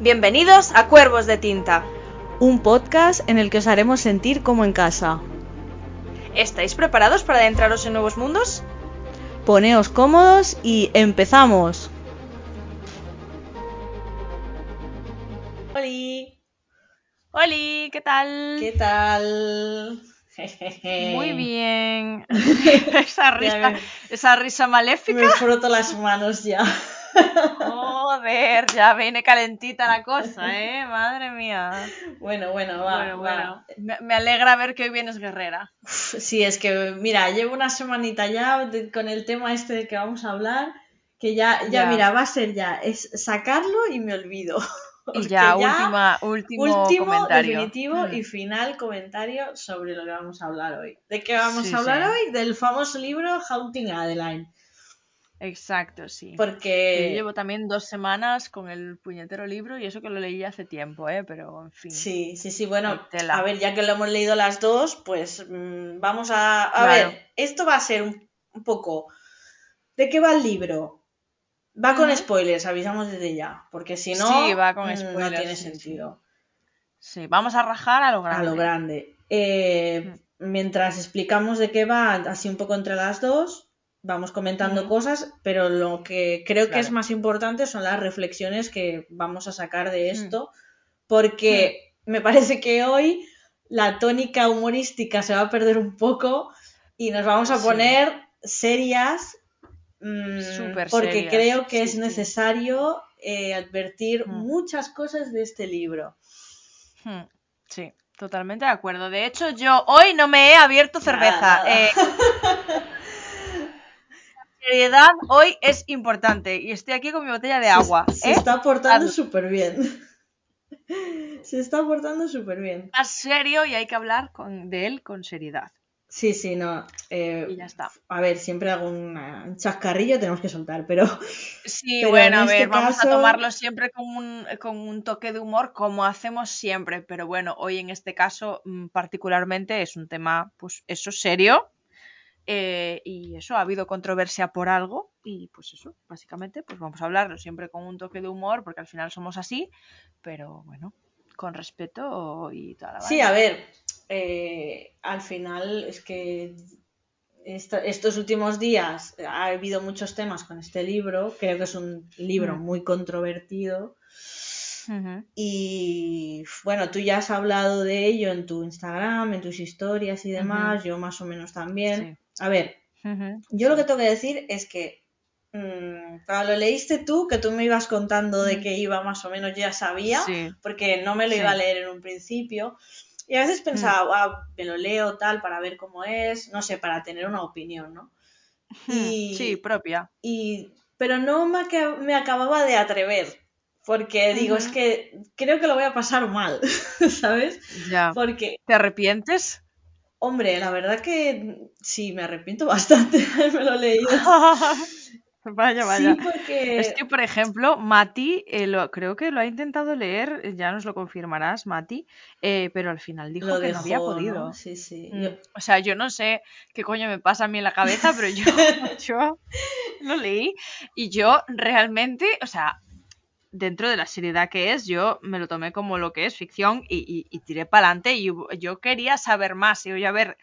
Bienvenidos a Cuervos de Tinta. Un podcast en el que os haremos sentir como en casa. ¿Estáis preparados para adentraros en nuevos mundos? Poneos cómodos y empezamos. ¡Holi! ¡Holi! ¿Qué tal? ¿Qué tal? Muy bien. esa, risa, esa risa maléfica. Me froto las manos ya. Joder, ya viene calentita la cosa, ¿eh? Madre mía. Bueno, bueno, va. Bueno, bueno. Me, alegra ver que hoy vienes guerrera. Sí, es que, mira, llevo una semanita ya con el tema este de que vamos a hablar, que ya, ya, mira, va a ser ya, es sacarlo y me olvido. Y ya, última, último, comentario. definitivo y mm. final comentario sobre lo que vamos a hablar hoy. ¿De qué vamos a hablar hoy? Del famoso libro Haunting Adeline. Exacto, sí. Porque... Yo llevo también dos semanas con el puñetero libro y eso que lo leí hace tiempo, ¿eh? Pero, en fin. Sí, sí, sí. Bueno, a ver, ya que lo hemos leído las dos, pues mm, vamos a... A ver, esto va a ser un, poco... ¿De qué va el libro? Va con spoilers, avisamos desde ya, porque si no, sí, va con spoilers, no tiene sentido. Sí. vamos a rajar a lo grande. A lo grande. Eh, mientras explicamos de qué va, así un poco entre las dos, vamos comentando cosas, pero lo que creo que es más importante son las reflexiones que vamos a sacar de esto, porque me parece que hoy la tónica humorística se va a perder un poco y nos vamos a poner serias Mm, porque creo que es necesario eh, advertir mm. muchas cosas de este libro. Sí, totalmente de acuerdo. De hecho, yo hoy no me he abierto cerveza. Eh, seriedad hoy es importante y estoy aquí con mi botella de agua. Se, ¿eh? está portando súper bien. Se está portando súper bien. Más serio y hay que hablar con, de él con seriedad. Sí, sí, no. Eh, y ya está. A ver, siempre algún chascarrillo tenemos que soltar, pero. Sí, bueno, a este ver, vamos a tomarlo siempre con un, con un toque de humor, como hacemos siempre. Pero bueno, hoy en este caso, mm, particularmente, es un tema, pues, eso serio. Eh, y eso, ha habido controversia por algo. Y pues eso, básicamente, pues vamos a hablarlo siempre con un toque de humor, porque al final somos así. Pero bueno, con respeto y toda la Sí, a ver eh, al final es que estos últimos días ha habido muchos temas con este libro. Creo que es un libro mm. muy controvertido. Y bueno, tú ya has hablado de ello en tu Instagram, en tus historias y demás, yo más o menos también. A ver, yo lo que tengo que decir es que mm, cuando lo leíste tú, que tú me ibas contando de que iba más o menos, ya sabía, porque no me lo iba a leer en un principio. Y a veces mm. pensaba, ah, me lo leo tal para ver cómo es, no sé, para tener una opinión, ¿no? Y, sí, propia. Y, pero no me, me acababa de atrever, porque digo, es que creo que lo voy a pasar mal, ¿sabes? Ya. Porque... ¿Te arrepientes? Hombre, la verdad que sí, me arrepiento bastante de haberme lo leído. Vaya, vaya. Es que, por ejemplo, Mati, eh, lo, creo que lo ha intentado leer, ya nos lo confirmarás, Mati, eh, pero al final dijo que no había podido. Sí, sí. Mm, o sea, yo no sé qué coño me pasa a mí en la cabeza, pero yo, yo lo leí y yo realmente, o sea, dentro de la seriedad que es, yo me lo tomé como lo que es ficción y, tiré para adelante y yo quería saber más y oye, a ver,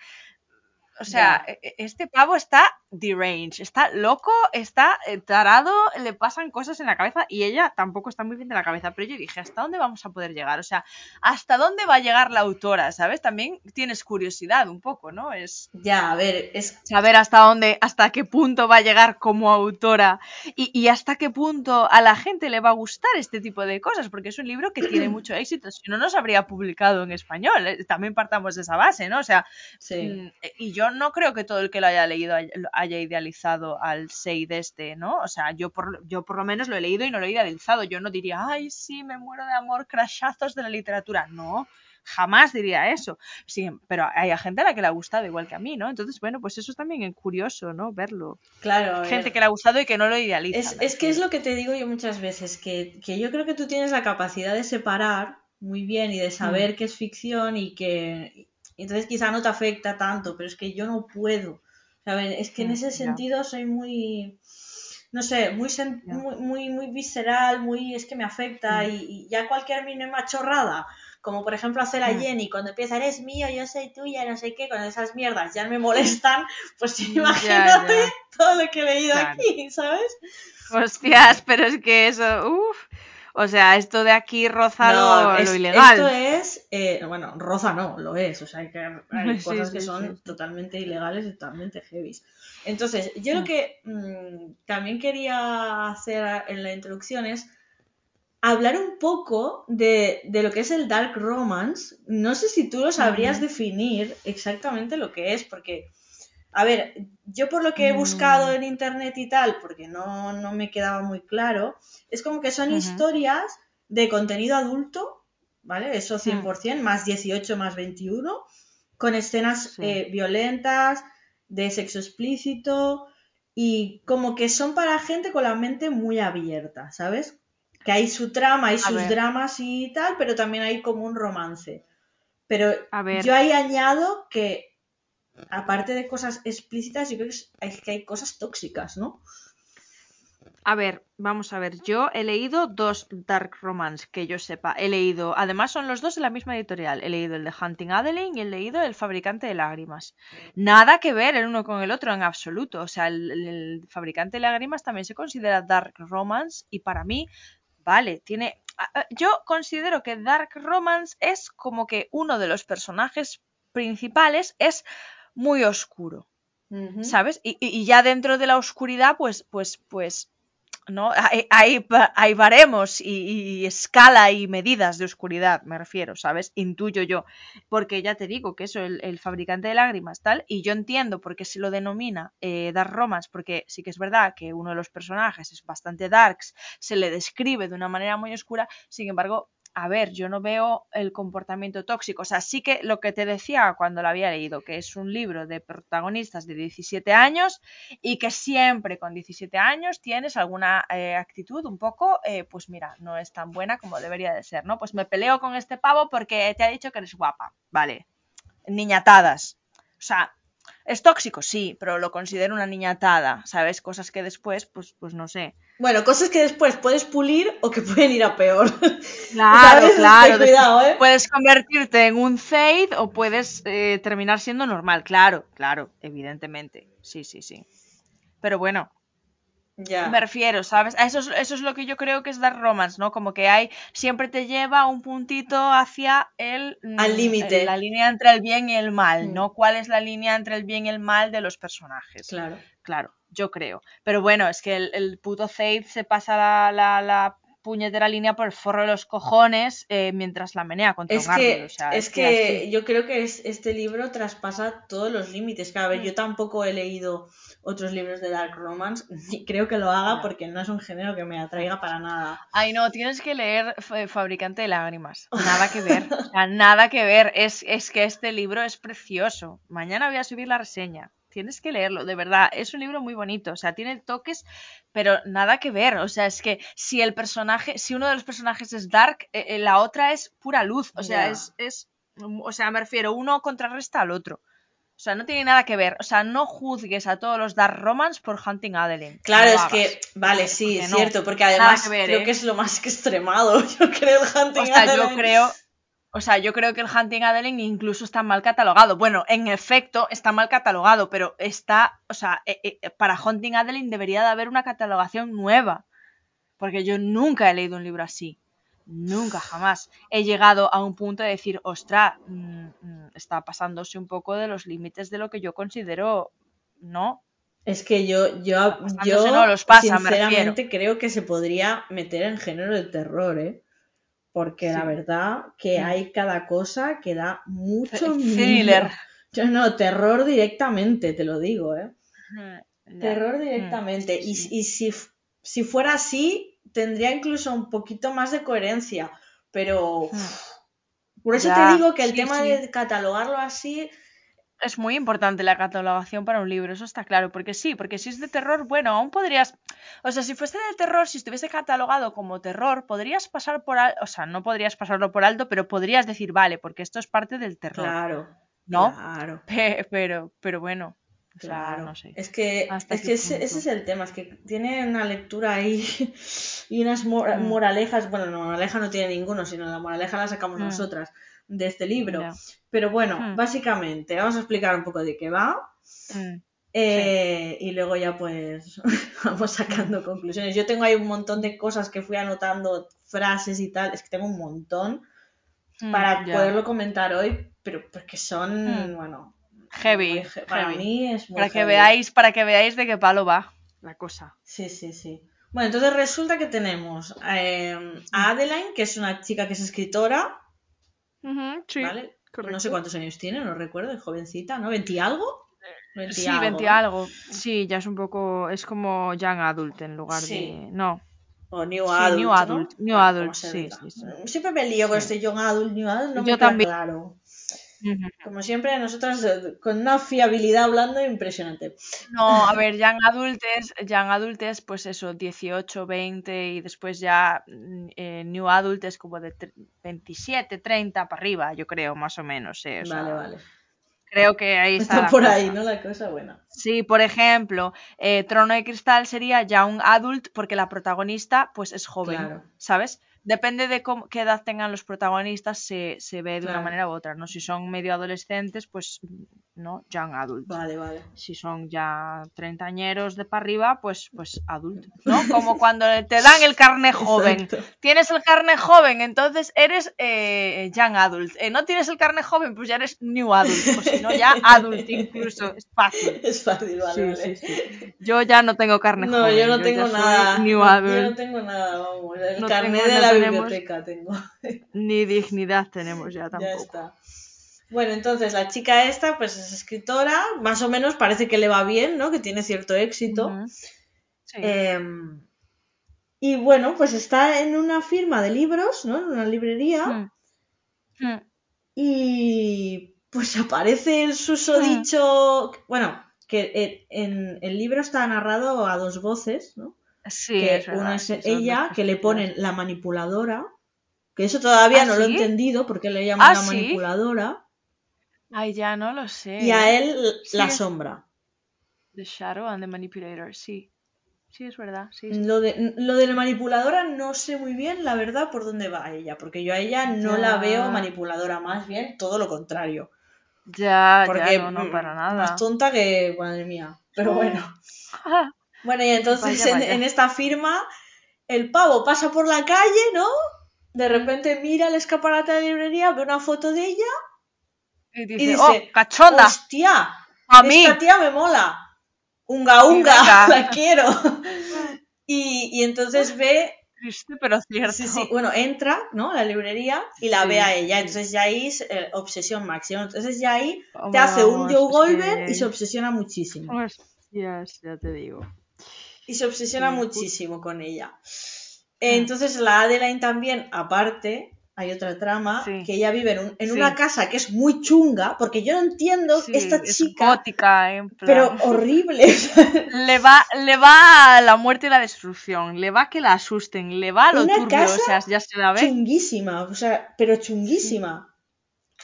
o sea, e, e, este pavo está deranged, está loco, está eh, tarado, le pasan cosas en la cabeza y ella tampoco está muy bien de la cabeza. Pero yo dije, ¿hasta dónde vamos a poder llegar? O sea, ¿hasta dónde va a llegar la autora? ¿Sabes? También tienes curiosidad un poco, ¿no? Es. Ya, a ver, es. Saber hasta dónde, hasta qué punto va a llegar como autora y, y hasta qué punto a la gente le va a gustar este tipo de cosas, porque es un libro que tiene mucho éxito. Si no, no se habría publicado en español. Eh, también partamos de esa base, ¿no? O sea, sí. Mm, y yo no creo que todo el que lo haya leído haya idealizado al Seid este, ¿no? O sea, yo por, yo por lo menos lo he leído y no lo he idealizado. Yo no diría, ay, sí, me muero de amor, crashazos de la literatura. No, jamás diría eso. Sí, pero hay gente a la que le ha gustado igual que a mí, ¿no? Entonces, bueno, pues eso es también curioso, ¿no? Verlo. Claro. Gente que le ha gustado y que no lo idealiza. Es, que es lo que te digo yo muchas veces, que, yo creo que tú tienes la capacidad de separar muy bien y de saber mm. qué es ficción y que entonces quizá no te afecta tanto, pero es que yo no puedo. Es que en mm, ese sentido soy muy... no sé, muy, muy, muy, visceral, muy, es que me afecta mm. y, ya cualquier mínima chorrada, como por ejemplo hacer a mm. Jenny, cuando empieza, eres mío, yo soy tuya, no sé qué, con esas mierdas ya me molestan, pues imagínate todo lo que he leído aquí, ¿sabes? Hostias, pero es que eso, uff. O sea, esto de aquí roza lo, ilegal. Esto es, eh, bueno, roza no, lo es. O sea, hay, que, hay cosas que son totalmente ilegales y totalmente heavy. Entonces, yo lo mm. que mm, también quería hacer en la introducción es hablar un poco de, lo que es el dark romance. No sé si tú lo sabrías definir exactamente lo que es, porque a ver, yo por lo que he buscado mm. en internet y tal, porque no, me quedaba muy claro, es como que son historias de contenido adulto, ¿vale? Eso 100%, mm. más 18 más 21, con escenas eh, violentas, de sexo explícito y como que son para gente con la mente muy abierta, ¿sabes? Que hay su trama, hay sus dramas y tal, pero también hay como un romance. Pero yo ahí añado que aparte de cosas explícitas, yo creo que, hay cosas tóxicas, ¿no? A ver, vamos a ver. Yo he leído dos Dark Romance que yo sepa. He leído, además son los dos de la misma editorial. He leído el de Hunting Adeline y he leído El Fabricante de Lágrimas. Nada que ver el uno con el otro en absoluto. O sea, el, Fabricante de Lágrimas también se considera Dark Romance y para mí, vale, tiene. Yo considero que Dark Romance es como que uno de los personajes principales es muy oscuro. ¿Sabes? Y, y, ya dentro de la oscuridad, pues, pues, pues, ¿no? Hay, hay, hay baremos y, escala y medidas de oscuridad, me refiero, ¿sabes? Intuyo yo. Porque ya te digo que eso, el, fabricante de lágrimas, tal, y yo entiendo por qué se lo denomina eh, Dark Romance, porque sí que es verdad que uno de los personajes es bastante darks, se le describe de una manera muy oscura, sin embargo, a ver, yo no veo el comportamiento tóxico. O sea, sí que lo que te decía cuando lo había leído, que es un libro de protagonistas de 17 años y que siempre con 17 años tienes alguna eh, actitud un poco, eh, pues mira, no es tan buena como debería de ser, ¿no? Pues me peleo con este pavo porque te ha dicho que eres guapa, vale. Niñatadas. O sea, es tóxico, sí, pero lo considero una niñatada, ¿sabes? Cosas que después, pues, pues no sé. Bueno, cosas que después puedes pulir o que pueden ir a peor. Claro, claro. ¿eh? Puedes convertirte en un Zaid o puedes eh, terminar siendo normal, claro, claro, evidentemente. Sí, sí, sí. Pero bueno, me refiero, ¿sabes? Eso es, eso es lo que yo creo que es dar romance, ¿no? Como que hay, siempre te lleva un puntito hacia el... Mm, Al límite. La línea entre el bien y el mal, mm. ¿no? ¿Cuál es la línea entre el bien y el mal de los personajes? Claro. Claro, yo creo. Pero bueno, es que el, puto Zaid se pasa la, la, la puñetera línea por el forro de los cojones eh, mientras la menea contra es que, es, que, yo creo que es, este libro traspasa todos los límites. Que, a ver, mm. yo tampoco he leído otros libros de Dark Romance, ni creo que lo haga porque no es un género que me atraiga para nada. Ay, no, tienes que leer Fabricante de Lágrimas. Nada que ver. nada que ver. Es, es que este libro es precioso. Mañana voy a subir la reseña tienes que leerlo, de verdad, es un libro muy bonito, o sea, tiene toques, pero nada que ver, o sea, es que si el personaje, si uno de los personajes es dark, eh, eh, la otra es pura luz, o sea, es, es, o sea, me refiero, uno contrarresta al otro. O sea, no tiene nada que ver. O sea, no juzgues a todos los Dark Romance por Hunting Adeline. Claro, es que, vale, sí, es cierto, porque además creo ¿eh? que es lo más extremado, yo creo, el Hunting o sea, Yo creo, o sea, yo creo que el Hunting Adeline incluso está mal catalogado. Bueno, en efecto, está mal catalogado, pero está, o sea, eh, eh, para Hunting Adeline debería de haber una catalogación nueva. Porque yo nunca he leído un libro así. Nunca, jamás. He llegado a un punto de decir, ostra, mm, mm, está pasándose un poco de los límites de lo que yo considero, ¿no? Es que yo, yo, yo los pasa, sinceramente creo que se podría meter en género de terror, ¿eh? Porque la verdad que hay cada cosa que da mucho miedo. Yo no, terror directamente, te lo digo, ¿eh? Terror directamente. Y, y si, si fuera así, tendría incluso un poquito más de coherencia, pero hmm. por eso te digo que el tema de catalogarlo así es muy importante la catalogación para un libro, eso está claro, porque sí, porque si es de terror, bueno, aún podrías, o sea, si fuese de terror, si estuviese catalogado como terror, podrías pasar por, alto, o sea, no podrías pasarlo por alto, pero podrías decir, vale, porque esto es parte del terror. Claro. ¿No? Claro. pero, pero bueno, claro. no sé. Es que, es que ese, es el tema, es que tiene una lectura ahí y unas mm. moralejas, bueno, no, moraleja no tiene ninguno, sino la moraleja la sacamos mm. nosotras de este libro. Pero bueno, mm. básicamente, vamos a explicar un poco de qué va. Eh, y luego ya pues vamos sacando conclusiones. Yo tengo ahí un montón de cosas que fui anotando, frases y tal, es que tengo un montón para poderlo comentar hoy, pero porque son, bueno, heavy. Para mí es muy para que veáis, para que veáis de qué palo va la cosa. Sí, sí, sí. Bueno, entonces resulta que tenemos eh, a Adeline, que es una chica que es escritora. Sí, No sé cuántos años tiene, no recuerdo, es jovencita, ¿no? ¿20 algo? sí, algo, algo. Sí, ya es un poco. Es como young adult en lugar de. No. O New Adult. new Adult, new adult sí, sí, Siempre me lío con este Young Adult, New Adult, no Yo me también. claro. Como siempre, nosotros eh, con una fiabilidad hablando impresionante. No, a ver, Young Adultes, Young Adultes, pues eso, 18, 20 y después ya mm, eh, New Adultes como de 27, 30 para arriba, yo creo, más o menos. Eh, vale, vale. Creo que ahí está. Está por ahí, ¿no? La cosa buena. Sí, por ejemplo, Trono de Cristal sería Young Adult porque la protagonista pues es joven, ¿sabes? Depende de cómo, qué edad tengan los protagonistas, se, se ve de una manera u otra, ¿no? Si son medio adolescentes, pues, ¿no? Young adult. Vale, vale. Si son ya treintañeros de para arriba, pues, pues adult, ¿no? Como cuando te dan el carne joven. Tienes el carne joven, entonces eres eh, young adult. Eh, no tienes el carne joven, pues ya eres new adult. O si no, ya adult incluso. Es fácil. Es fácil, vale, vale. Yo ya no tengo carne joven. No, yo no tengo nada. New adult. Yo no tengo nada, vamos. El carne de la biblioteca tengo. Ni dignidad tenemos ya tampoco. Ya está. Bueno, entonces la chica esta, pues es escritora, más o menos parece que le va bien, ¿no? Que tiene cierto éxito. Em, y bueno, pues está en una firma de libros, ¿no? En una librería. Hmm. Hmm. Y pues aparece el susodicho. Hmm. Bueno, que en el libro está narrado a dos voces, ¿no? Sí, que una es ella, que le ponen la manipuladora, que eso todavía ¿Ah, no lo he entendido porque le llaman ¿Ah, la manipuladora. Ay, ya no lo sé. Y a él la sombra. The Shadow and the Manipulator, sí. Sí, es verdad. Sí, Lo, de, lo de la manipuladora no sé muy bien, la verdad, por dónde va ella, porque yo a ella no la veo manipuladora, más bien todo lo contrario. Ya, porque, ya, no, para nada. Más tonta que, madre mía. Pero bueno. Bueno, y entonces En, esta firma el pavo pasa por la calle, ¿no? De repente mira el escaparate de la librería, ve una foto de ella y dice, oh, cachonda. Hostia, a mí. esta tía me mola. Unga unga, la quiero. y, y entonces ve Triste, pero cierto. Sí, sí, bueno, entra, ¿no? A la librería y la ve a ella. Entonces ya ahí es eh, obsesión máxima. Entonces ya ahí te hace un Joe Goldberg y se obsesiona muchísimo. Hostias, ya te digo y se obsesiona muchísimo con ella. Ah. Entonces la Adeline también, aparte, hay otra trama, que ella vive en, una casa que es muy chunga, porque yo no entiendo esta chica... Gótica, en plan. Pero horrible. le, va, le va la muerte y la destrucción, le va que la asusten, le va lo turbio, o sea, ya se la ve. Chunguísima, o sea, pero chunguísima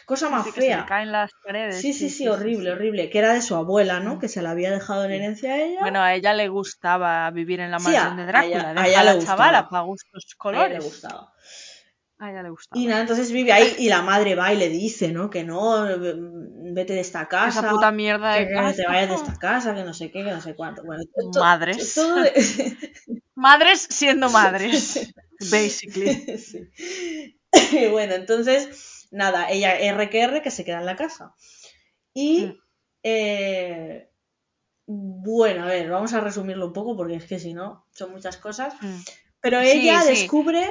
cosa más fea. caen las paredes. Sí, sí, sí, horrible, horrible. Que era de su abuela, ¿no? Que se la había dejado en herencia a ella. Bueno, a ella le gustaba vivir en la mansión de Drácula. A ella, le chavala para gustos colores. A ella le gustaba. A ella le gustaba. Y nada, entonces vive ahí y la madre va y le dice, ¿no? Que no, vete de esta casa. Esa puta mierda de Que te vayas de esta casa, que no sé qué, que no sé cuánto. Bueno, madres. madres siendo madres. basically. bueno, entonces nada, ella RQR que se queda en la casa. Y mm. eh, bueno, a ver, vamos a resumirlo un poco porque es que si no, son muchas cosas. Mm. Pero ella descubre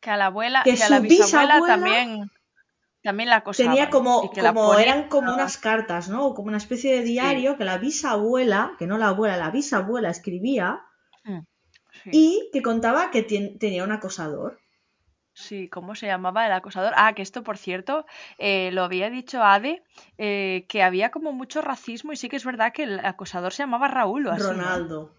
que a la abuela, que, a la bisabuela, también también la acosaban. Tenía como, como eran como unas cartas, ¿no? Como una especie de diario que la bisabuela, que no la abuela, la bisabuela escribía mm, y que contaba que tenía un acosador. Sí, ¿cómo se llamaba el acosador? Ah, que esto, por cierto, eh, lo había dicho Ade, eh, que había como mucho racismo y sí que es verdad que el acosador se llamaba Raúl o así. Ronaldo.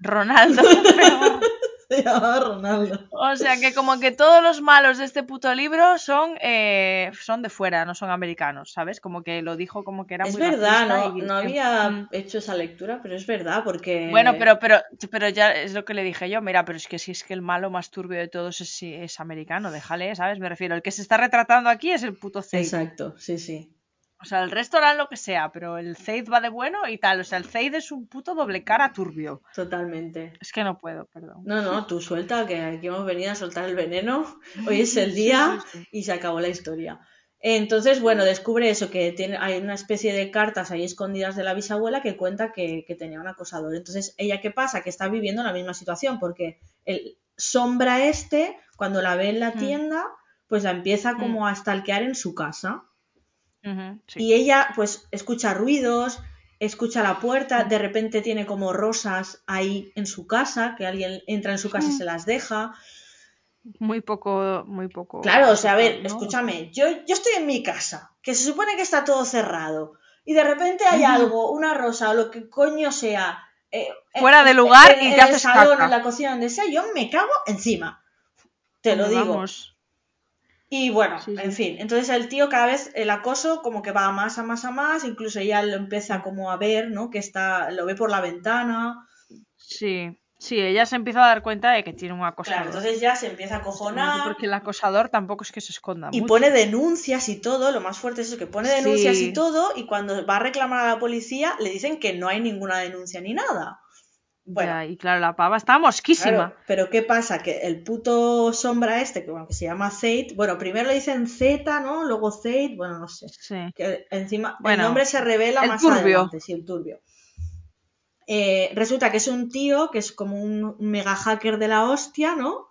Ronaldo. Se llamaba Ronaldo. O sea que como que todos los malos de este puto libro son, eh, son de fuera, no son americanos, ¿sabes? Como que lo dijo como que era Es muy verdad, no, y- no había hecho esa lectura, pero es verdad, porque... Bueno, pero, pero, pero ya es lo que le dije yo, mira, pero es que si es que el malo más turbio de todos es, es americano, déjale, ¿sabes? Me refiero, el que se está retratando aquí es el puto Zaid. Exacto, sí, sí. O sea, el resto harán lo que sea, pero el Zaid va de bueno y tal. O sea, el Zaid es un puto doble cara turbio. Totalmente. Es que no puedo, perdón. No, no, tú suelta, que aquí hemos venido a soltar el veneno. Hoy es el día Sí, sí, sí. y se acabó la historia. Entonces, bueno, descubre eso, que tiene, hay una especie de cartas ahí escondidas de la bisabuela que cuenta que, que tenía un acosador. Entonces, ¿ella qué pasa? Que está viviendo la misma situación, porque el sombra este, cuando la ve en la Mm. tienda, pues la empieza como a stalkear en su casa. Sí. Y ella, pues, escucha ruidos, escucha la puerta, de repente tiene como rosas ahí en su casa, que alguien entra en su casa y se las deja. Muy poco, muy poco. Claro, o sea, a ver, ¿no? escúchame, yo, yo estoy en mi casa, que se supone que está todo cerrado, y de repente hay algo, una rosa o lo que coño sea, eh, Fuera en- de lugar en- y en te el haces salón, caca. en la cocina, donde sea, yo me cago encima. Te lo digo. vamos. Y bueno, Sí, sí. en fin, entonces el tío cada vez el acoso como que va a más a más a más, incluso ella lo empieza como a ver, ¿no? Que está, lo ve por la ventana. Sí, sí, ella se empieza a dar cuenta de que tiene un acosador. Claro, entonces ya se empieza a acojonar Porque el acosador tampoco es que se esconda y mucho. pone denuncias y todo, lo más fuerte es eso, que pone denuncias Sí. y todo, y cuando va a reclamar a la policía le dicen que no hay ninguna denuncia ni nada. Bueno, Ya, y claro, la pava está mosquísima. Claro, pero ¿qué pasa? Que el puto sombra este, que, bueno, que se llama Zate, bueno, primero le dicen Z, ¿no? Luego Zate, bueno, no sé. Sí. Que encima Bueno, el nombre se revela el más turbio. adelante, sí, el turbio. Eh, resulta que es un tío que es como un mega hacker de la hostia, ¿no?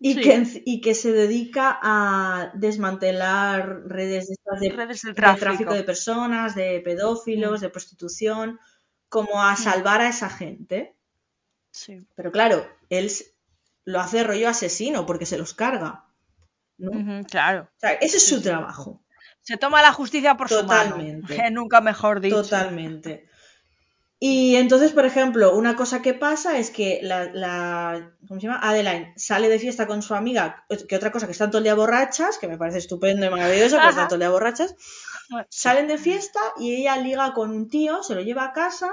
Y, Sí. que, y que se dedica a desmantelar redes de, estas de, Redes del de tráfico. de personas, de pedófilos, de prostitución, como a salvar a esa gente. Sí. Pero claro, él lo hace rollo asesino porque se los carga. ¿no? O claro. sea, ese es su trabajo. Se toma la justicia por su mano. Totalmente. Nunca mejor dicho. Totalmente. Y entonces, por ejemplo, una cosa que pasa es que la, la- ¿cómo se llama? Adeline sale de fiesta con su amiga, que otra cosa que están todo el día borrachas, que me parece estupendo y maravilloso, pero están todo el día borrachas, salen de fiesta y ella liga con un tío, se lo lleva a casa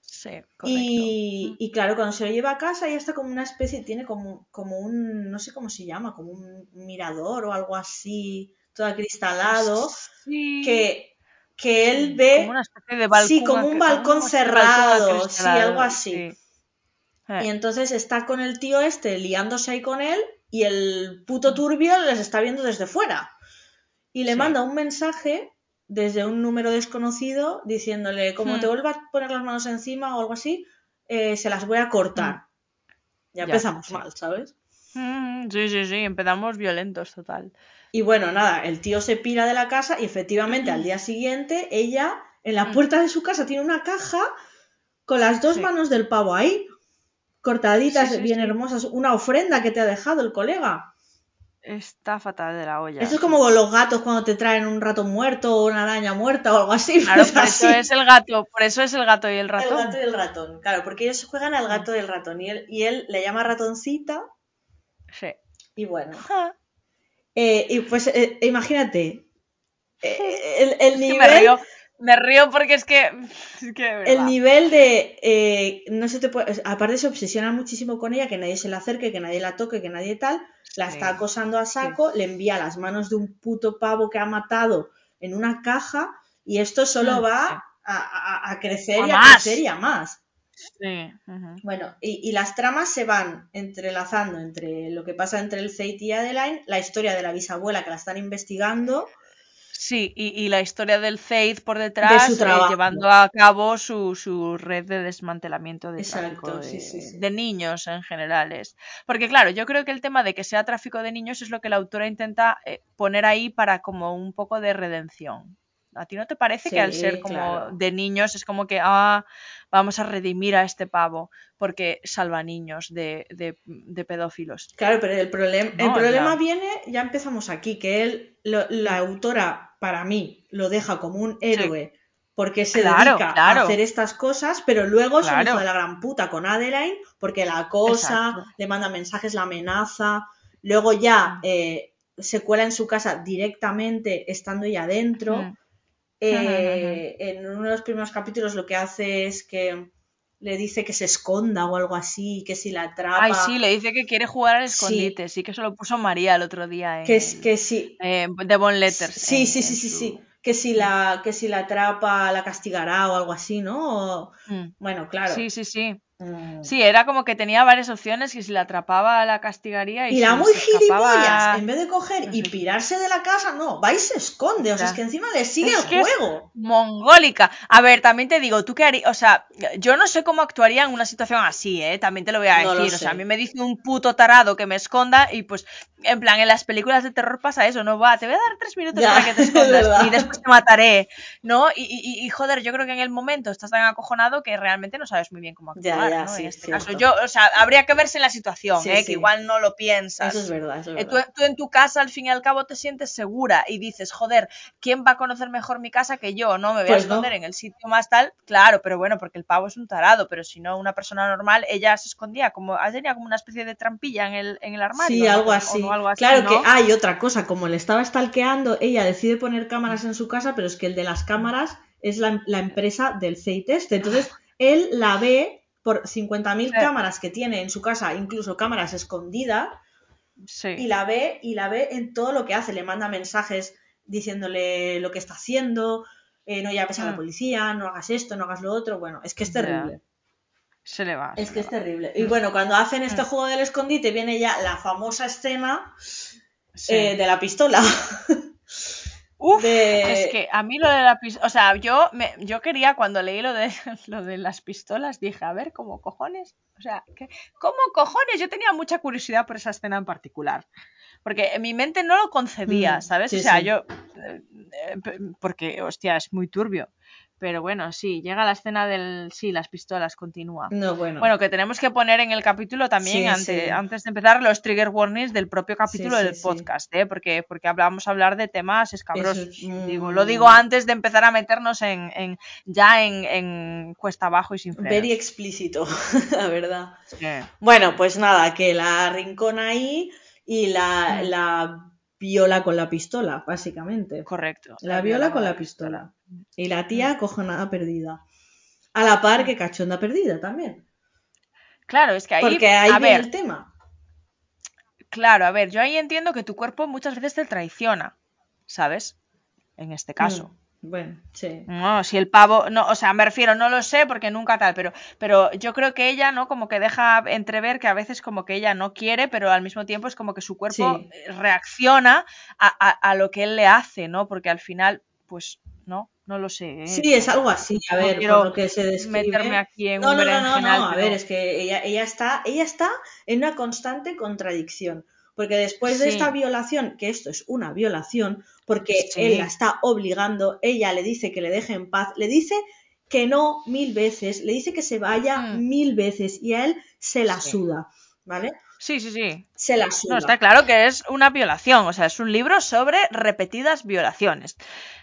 Sí. Y, y claro, cuando se lo lleva a casa ya está como una especie, tiene como, como un, no sé cómo se llama, como un mirador o algo así, todo acristalado, Sí. que, que él ve, Como una especie de balcón. sí, como un balcón cerrado, sí, algo así. sí. Eh, Y entonces está con el tío este liándose ahí con él y el puto turbio les está viendo desde fuera. Y le Sí. manda un mensaje desde un número desconocido diciéndole, como Hmm. te vuelvas a poner las manos encima o algo así, eh, se las voy a cortar. Ya, Hmm. Ya, empezamos sí. mal, ¿sabes? Mm, Sí, sí, sí, empezamos violentos total. Y bueno, nada, el tío se pira de la casa y efectivamente al día siguiente ella en la puerta de su casa tiene una caja con las dos Sí. manos del pavo ahí, cortaditas, bien hermosas, una ofrenda que te ha dejado el colega. Está fatal de la olla. Esto es como los gatos cuando te traen un ratón muerto o una araña muerta o algo así. Claro, por eso es el gato, por eso es el gato y el El ratón. gato y el ratón, claro, porque ellos juegan al gato y el ratón y él, y él le llama ratoncita Sí. y bueno. Ja, Eh, y pues eh, imagínate, eh, el, el nivel... me río, me río porque es que, es que de El nivel de. eh, no se te puede. Aparte, se obsesiona muchísimo con ella, que nadie se le acerque, que nadie la toque, que nadie tal. La está acosando a saco, le envía las manos de un puto pavo que ha matado en una caja, y esto solo Mm, va a, a- a crecer A y a más. crecer y a más. Sí. Bueno, y, y las tramas se van entrelazando entre lo que pasa entre el Zate y Adeline, la historia de la bisabuela que la están investigando. Sí, y, y la historia del Zaid por detrás, eh, llevando a cabo su, su red de desmantelamiento de Exacto, tráfico de, sí, sí, sí. de niños en generales. Porque claro, yo creo que el tema de que sea tráfico de niños es lo que la autora intenta eh, poner ahí para como un poco de redención. ¿A ti no te parece que al ser como claro. de niños es como que, ah, vamos a redimir a este pavo porque salva niños de, de, de pedófilos? Claro, pero el, problem- el problema ya. viene, ya empezamos aquí, que él, lo- la autora, para mí, lo deja como un héroe porque se dedica a hacer estas cosas, pero luego es un hijo de la gran puta con Adeline, porque la acosa, le manda mensajes, la amenaza, luego ya mm. eh, se cuela en su casa directamente estando ella adentro. Mm. Eh, en uno de los primeros capítulos lo que hace es que le dice que se esconda o algo así, que si la atrapa. Ay, sí, le dice que quiere jugar al escondite, sí, que eso lo puso María el otro día. En, que, es, que sí. Eh, de Bon Letters. Sí, sí, sí, sí, sí. Que si, la, que si la atrapa la castigará o algo así, ¿no? Mm. Bueno, claro. Sí, sí, sí. Mm. Sí, era como que tenía varias opciones y si la atrapaba la castigaría. Y, y la muy gilipollas, en vez de coger y pirarse de la casa, no, va y se esconde. O sea, es que encima le sigue el juego. mongólica. A ver, también te digo, tú qué harías. O sea, yo no sé cómo actuaría en una situación así, ¿eh? También te lo voy a decir. o sea, a mí me dice un puto tarado que me esconda y pues, en plan, en las películas de terror pasa eso, ¿no? Va, te voy a dar tres minutos para que te escondas y después te mataré, ¿no? Y, y, joder, yo creo que en el momento estás tan acojonado que realmente no sabes muy bien cómo actuar en este caso. Yo, o sea, habría que verse en la situación, ¿eh? que igual no lo piensas. Eso es verdad, eso es eh, verdad. Tú, en tu casa, al fin y al cabo, te sientes segura y dices, joder, ¿quién va a conocer mejor mi casa que yo? No, me voy a pues esconder en el sitio más tal. Claro, pero bueno, porque el pavo es un tarado, pero si no, una persona normal, ella se escondía, como, tenía como una especie de trampilla en el, en el armario. Sí, algo, así. Claro que hay otra cosa, como le estaba stalkeando, ella decide poner cámaras en su casa, pero es que el de las cámaras es la, la empresa del CITEST. Entonces, él la ve por 50.000 cámaras que tiene en su casa, incluso cámaras escondidas, y la ve y la ve en todo lo que hace. Le manda mensajes diciéndole lo que está haciendo, eh, no llames a la mm. policía, no hagas esto, no hagas lo otro. Bueno, es que es terrible. Se le va. Es que es terrible. Y bueno, cuando hacen este mm. juego del escondite, viene ya la famosa escena eh, de la pistola. Uf, es que a mí lo de la pistola, o sea, yo, me, yo quería cuando leí lo de, lo de las pistolas, dije, a ver, ¿cómo cojones? O sea, ¿qué, ¿cómo cojones? Yo tenía mucha curiosidad por esa escena en particular. Porque en mi mente no lo concebía, mm, ¿sabes? o sea, yo, eh, eh, porque, hostia, es muy turbio. Pero bueno, sí, llega la escena del. Sí, las pistolas, continúa. No, bueno. Bueno, que tenemos que poner en el capítulo también, antes de empezar, los trigger warnings del propio capítulo del podcast, ¿eh? Porque, porque vamos a hablar de temas escabrosos. digo, lo digo antes de empezar a meternos en, en ya en, en, cuesta abajo y sin frenos. Very explícito, la verdad. Bueno, pues nada, que la rincona ahí y la, mm. la viola con la pistola, básicamente. Correcto. La, viola, con la pistola. Y la tía mm. coge nada perdida. A la par que cachonda perdida también. Claro, es que ahí. Porque ahí viene el tema. Claro, a ver, yo ahí entiendo que tu cuerpo muchas veces te traiciona, ¿sabes? En este caso. Mm. Bueno, sí. No, si el pavo, no, o sea, me refiero, no lo sé porque nunca tal, pero, pero yo creo que ella, ¿no? Como que deja entrever que a veces como que ella no quiere, pero al mismo tiempo es como que su cuerpo reacciona a, lo que él le hace, ¿no? Porque al final, pues, no, no lo sé. ¿eh? Sí, es algo así, a ver, por lo que se describe. Meterme aquí en no, no, no, no, a ver, es que ella, ella, está, ella está en una constante contradicción. Porque después de esta violación, que esto es una violación, porque él la está obligando, ella le dice que le deje en paz, le dice que no mil veces, le dice que se vaya mm. mil veces y a él se la suda, ¿vale? Sí, sí, sí. Se la suda. No, está claro que es una violación, o sea, es un libro sobre repetidas violaciones.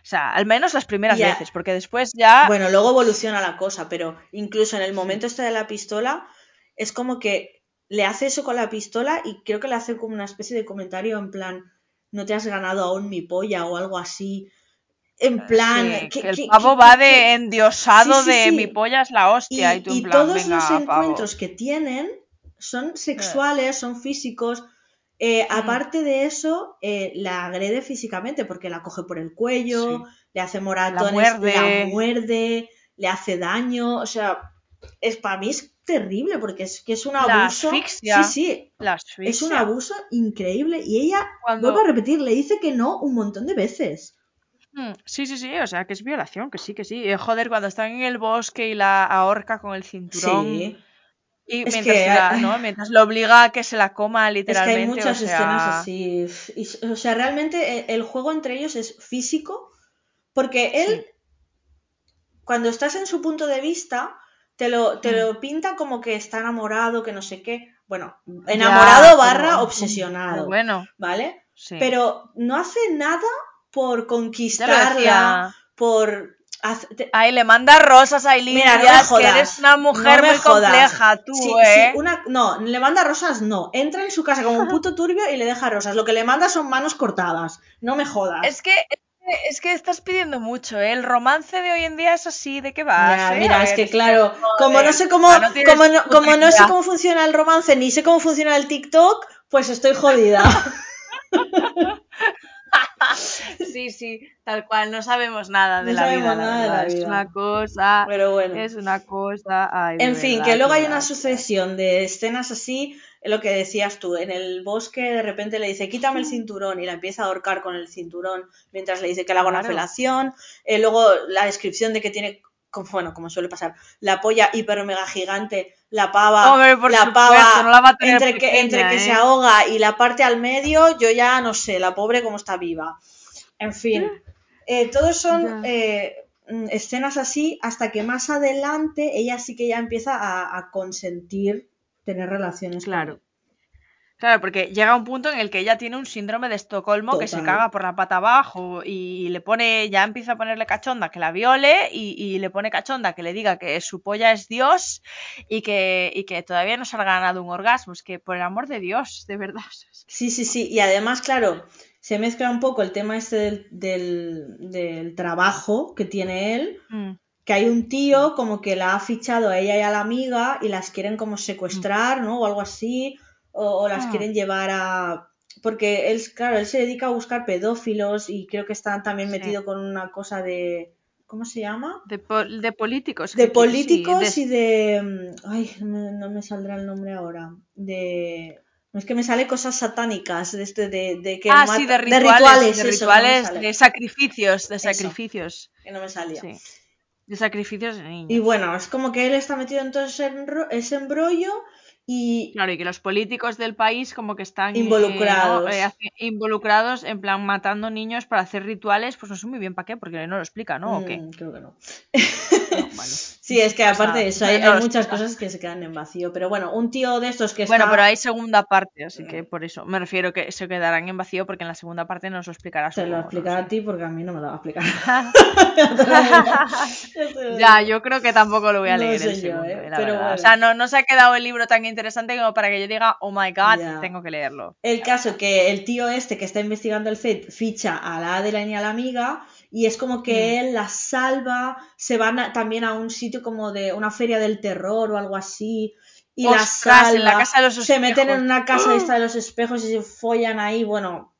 O sea, al menos las primeras veces, porque después ya... Bueno, luego evoluciona la cosa, pero incluso en el momento este de la pistola, es como que le hace eso con la pistola y creo que le hace como una especie de comentario en plan, no te has ganado aún mi polla o algo así. En eh, plan. que, el pavo va de endiosado de mi polla es la hostia. Y, tú en plan, todos los encuentros que tienen son sexuales, son físicos. Eh, mm. aparte de eso, eh, la agrede físicamente porque la coge por el cuello, le hace moratones, la muerde. la muerde, le hace daño. O sea, es para mí es terrible porque es que es un abuso. sí, sí. es un abuso increíble y ella, vuelvo a repetir, le dice que no un montón de veces. Hmm, sí, sí, sí, o sea, que es violación, que sí, que sí. Eh, joder, cuando están en el bosque y la ahorca con el cinturón. Sí. Y mientras, ¿no? mientras lo obliga a que se la coma literalmente. Es que hay muchas escenas así. o sea, realmente eh, el, juego entre ellos es físico porque él, cuando estás en su punto de vista, te lo, te lo mm. pinta como que está enamorado, que no sé qué. Bueno, enamorado barra obsesionado. Bueno. ¿Vale? Pero no hace nada por conquistarla, por Ay, le manda rosas a Aileen Mira, no que eres una mujer muy compleja, tú, ¿eh? no, le manda rosas, no. Entra en su casa como un puto turbio y le deja rosas. Lo que le manda son manos cortadas. No me jodas. Es que es que estás pidiendo mucho, ¿eh? El romance de hoy en día es así, ¿de qué vas? Eh? Mira, es que claro, como no sé cómo, como no, como no sé cómo funciona el romance, ni sé cómo funciona el TikTok, pues estoy jodida. sí, sí, tal cual, no sabemos nada de la vida. Nada de la vida. Es una cosa. Pero bueno. Es una cosa. en fin, que luego hay una sucesión de escenas así, lo que decías tú, en el bosque de repente le dice, quítame el cinturón y la empieza a ahorcar con el cinturón mientras le dice que le haga una felación. Eh, luego la descripción de que tiene bueno, como suele pasar, la polla hiper mega gigante, la pava, la pava, entre, que, entre que se ¿eh? ahoga y la parte al medio, yo ya no sé, la pobre como está viva. En fin, eh, todos son mm, escenas así hasta que más adelante ella sí que ya empieza a, consentir tener relaciones. Claro. Claro, porque llega un punto en el que ella tiene un síndrome de Estocolmo que se caga por la pata abajo y le pone, ya empieza a ponerle cachonda que la viole y, le pone cachonda que le diga que su polla es Dios y que, y que todavía no se ha ganado un orgasmo. Es que por el amor de Dios, de verdad. Sí, sí, sí. Y además, claro, se mezcla un poco el tema este del, del, trabajo que tiene él. Mm. Que hay un tío como que la ha fichado a ella y a la amiga y las quieren como secuestrar, ¿no? O algo así o, las ah. quieren llevar a... Porque él, claro, él se dedica a buscar pedófilos y creo que está también metido con una cosa de... ¿Cómo se llama? De, de políticos. De políticos y de... Mm, ay, no me, saldrá el nombre ahora. De... No es que me sale cosas satánicas de este de, de que ah, sí, de rituales, de rituales, de, sacrificios, de sacrificios. que no me salía. De sacrificios de niños. Y bueno, es como que él está metido en todo ese embrollo y, claro, y que los políticos del país como que están eh, involucrados. Eh, involucrados en plan matando niños para hacer rituales, pues no sé muy bien para qué, porque no lo explica, ¿no? ¿O qué? Mm, creo que no. Sí, es que aparte de eso, hay, muchas cosas que se quedan en vacío. Pero bueno, un tío de estos que Bueno, pero hay segunda parte, así que por eso me refiero que se quedarán en vacío porque en la segunda parte nos lo explicará. Se lo explicará a ti porque a mí no me lo va a explicar. ya, yo creo que tampoco lo voy a leer el segundo, ¿eh? pero O sea, no, no se ha quedado el libro tan interesante como para que yo diga, oh my god, tengo que leerlo. El caso que el tío este que está investigando el FED ficha a la Adeline y a la amiga y es como que mm. él la salva, se van también a un sitio como de una feria del terror o algo así y la salva, en la casa de los se meten en una casa de, esta de los espejos y se follan ahí, bueno,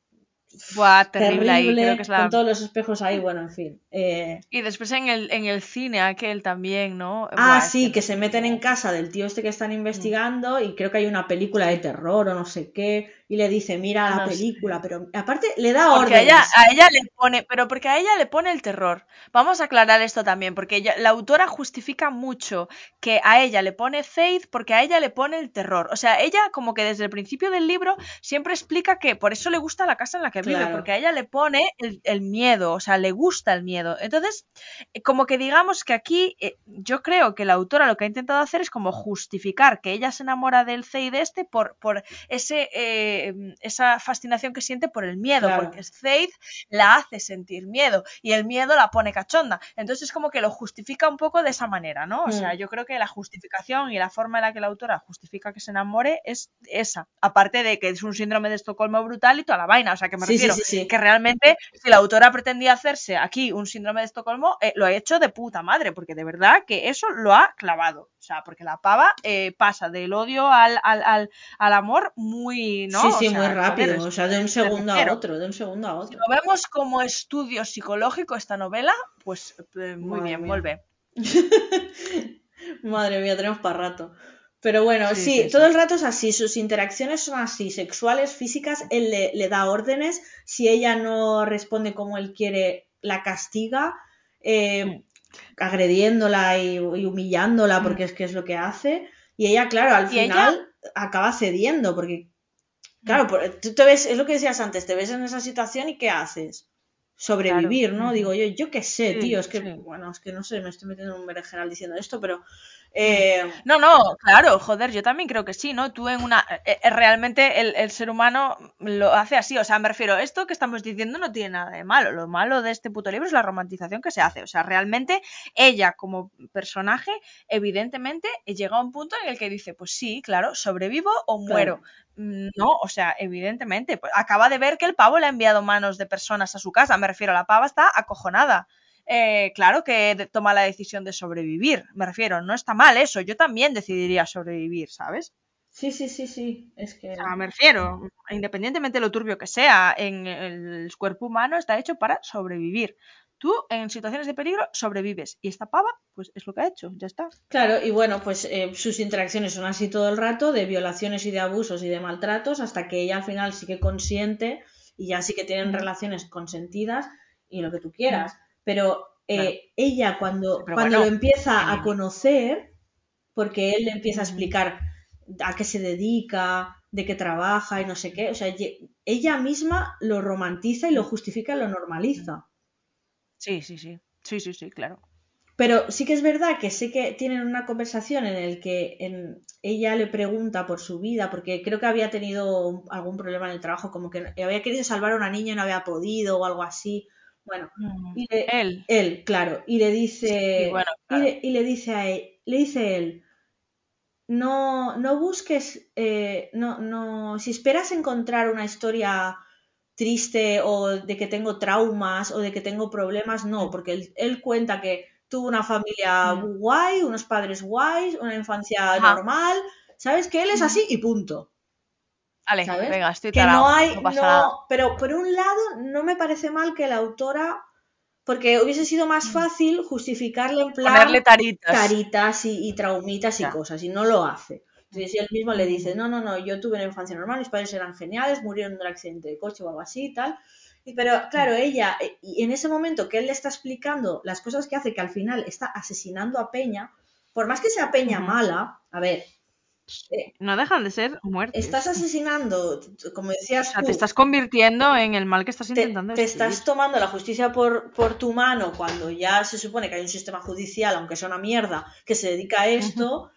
Buah, terrible, ahí, creo que es la... Con todos los espejos ahí, bueno, en fin. Eh. Y después en el, en el cine aquel también, ¿no? Ah, sí, que, se meten en casa del tío este que están investigando y creo que hay una película de terror o no sé qué y le dice, mira la película, pero aparte le da porque A ella, a ella le pone, pero porque a ella le pone el terror. Vamos a aclarar esto también, porque ella, la autora justifica mucho que a ella le pone faith porque a ella le pone el terror. O sea, ella como que desde el principio del libro siempre explica que por eso le gusta la casa en la que vive, porque a ella le pone el, miedo, o sea, le gusta el miedo. Entonces, eh, como que digamos que aquí eh, yo creo que la autora lo que ha intentado hacer es como justificar que ella se enamora del Faith este por, por ese... Eh, Em, esa fascinación que siente por el miedo, porque Faith la hace sentir miedo y el miedo la pone cachonda. Entonces es como que lo justifica un poco de esa manera, ¿no? O sea, mm. yo creo que la justificación y la forma en la que la autora justifica que se enamore es esa. Aparte de que es un síndrome de Estocolmo brutal y toda la vaina. O sea, que me refiero que realmente si la autora pretendía hacerse aquí un síndrome de Estocolmo, eh, lo ha hecho de puta madre, porque de verdad que eso lo ha clavado. O sea, porque la pava eh, pasa del odio al, al, al, amor muy, ¿no? Sí, sí, muy rápido. o sea, de un segundo a otro, de un segundo a otro. Si lo vemos como estudio psicológico esta novela, pues eh, muy bien, vuelve. Madre mía, tenemos para rato. Pero bueno, sí, todo el rato es así, sus interacciones son así, sexuales, físicas, él le, da órdenes, si ella no responde como él quiere, la castiga. Eh, mm agrediéndola y, humillándola porque es que es lo que hace. Y ella, claro, al final acaba cediendo porque, claro, tú te ves, es lo que decías antes, te ves en esa situación y ¿qué haces? Sobrevivir, ¿no? Digo yo, yo qué sé, tío, es que, bueno, es que no sé, me estoy metiendo en un general diciendo esto, pero Eh, no, no, claro, joder, yo también creo que sí, ¿no? Tú en una... Eh, eh, realmente el, ser humano lo hace así, o sea, me refiero, esto que estamos diciendo no tiene nada de malo, lo malo de este puto libro es la romantización que se hace, o sea, realmente ella como personaje, evidentemente, llega a un punto en el que dice, pues sí, claro, sobrevivo o muero. Mm, no, o sea, evidentemente, pues acaba de ver que el pavo le ha enviado manos de personas a su casa, me refiero, la pava está acojonada. Eh, claro que toma la decisión de sobrevivir. Me refiero, no está mal eso. Yo también decidiría sobrevivir, ¿sabes? Sí, sí, sí, sí. Es que. me refiero, independientemente de lo turbio que sea, en el cuerpo humano está hecho para sobrevivir. Tú, en situaciones de peligro, sobrevives. Y esta pava, pues es lo que ha hecho, ya está. Claro, y bueno, pues eh, sus interacciones son así todo el rato, de violaciones y de abusos y de maltratos, hasta que ella al final sí que consiente y ya sí que tienen relaciones consentidas y lo que tú quieras pero eh, ella cuando, cuando lo empieza a conocer, porque él le empieza a explicar a qué se dedica, de qué trabaja y no sé qué, o sea, ella misma lo romantiza y lo justifica y lo normaliza. Sí, sí, sí, sí, sí, sí, claro. Pero sí que es verdad que sé que tienen una conversación en el que ella le pregunta por su vida, porque creo que había tenido algún problema en el trabajo, como que había querido salvar a una niña y no había podido o algo así. Bueno, mm, y él. Él, claro. Y le dice. y, le, dice a él, le dice él. No, no busques. Eh, no, no. Si esperas encontrar una historia triste o de que tengo traumas o de que tengo problemas, no, mm. porque él, cuenta que tuvo una familia mm. guay, unos padres guays, una infancia normal. ¿Sabes? Que él es así y punto. Vale, venga, estoy que no hay, no, pero por un lado no me parece mal que la autora, porque hubiese sido más mm. fácil justificarle en plan Ponerle taritas, taritas y, traumitas y cosas, y no lo hace. Entonces, si él mismo le dice, mm. no, no, no, yo tuve una infancia normal, mis padres eran geniales, murieron en un accidente de coche o algo así y tal. Pero claro, mm. ella, eh, y en ese momento que él le está explicando las cosas que hace, que al final está asesinando a Peña, por más que sea Peña mala, a ver, eh, no dejan de ser muertes. Estás asesinando, como decías. te estás convirtiendo en el mal que estás intentando. Te, te estás tomando la justicia por, por, tu mano cuando ya se supone que hay un sistema judicial, aunque sea una mierda, que se dedica a esto.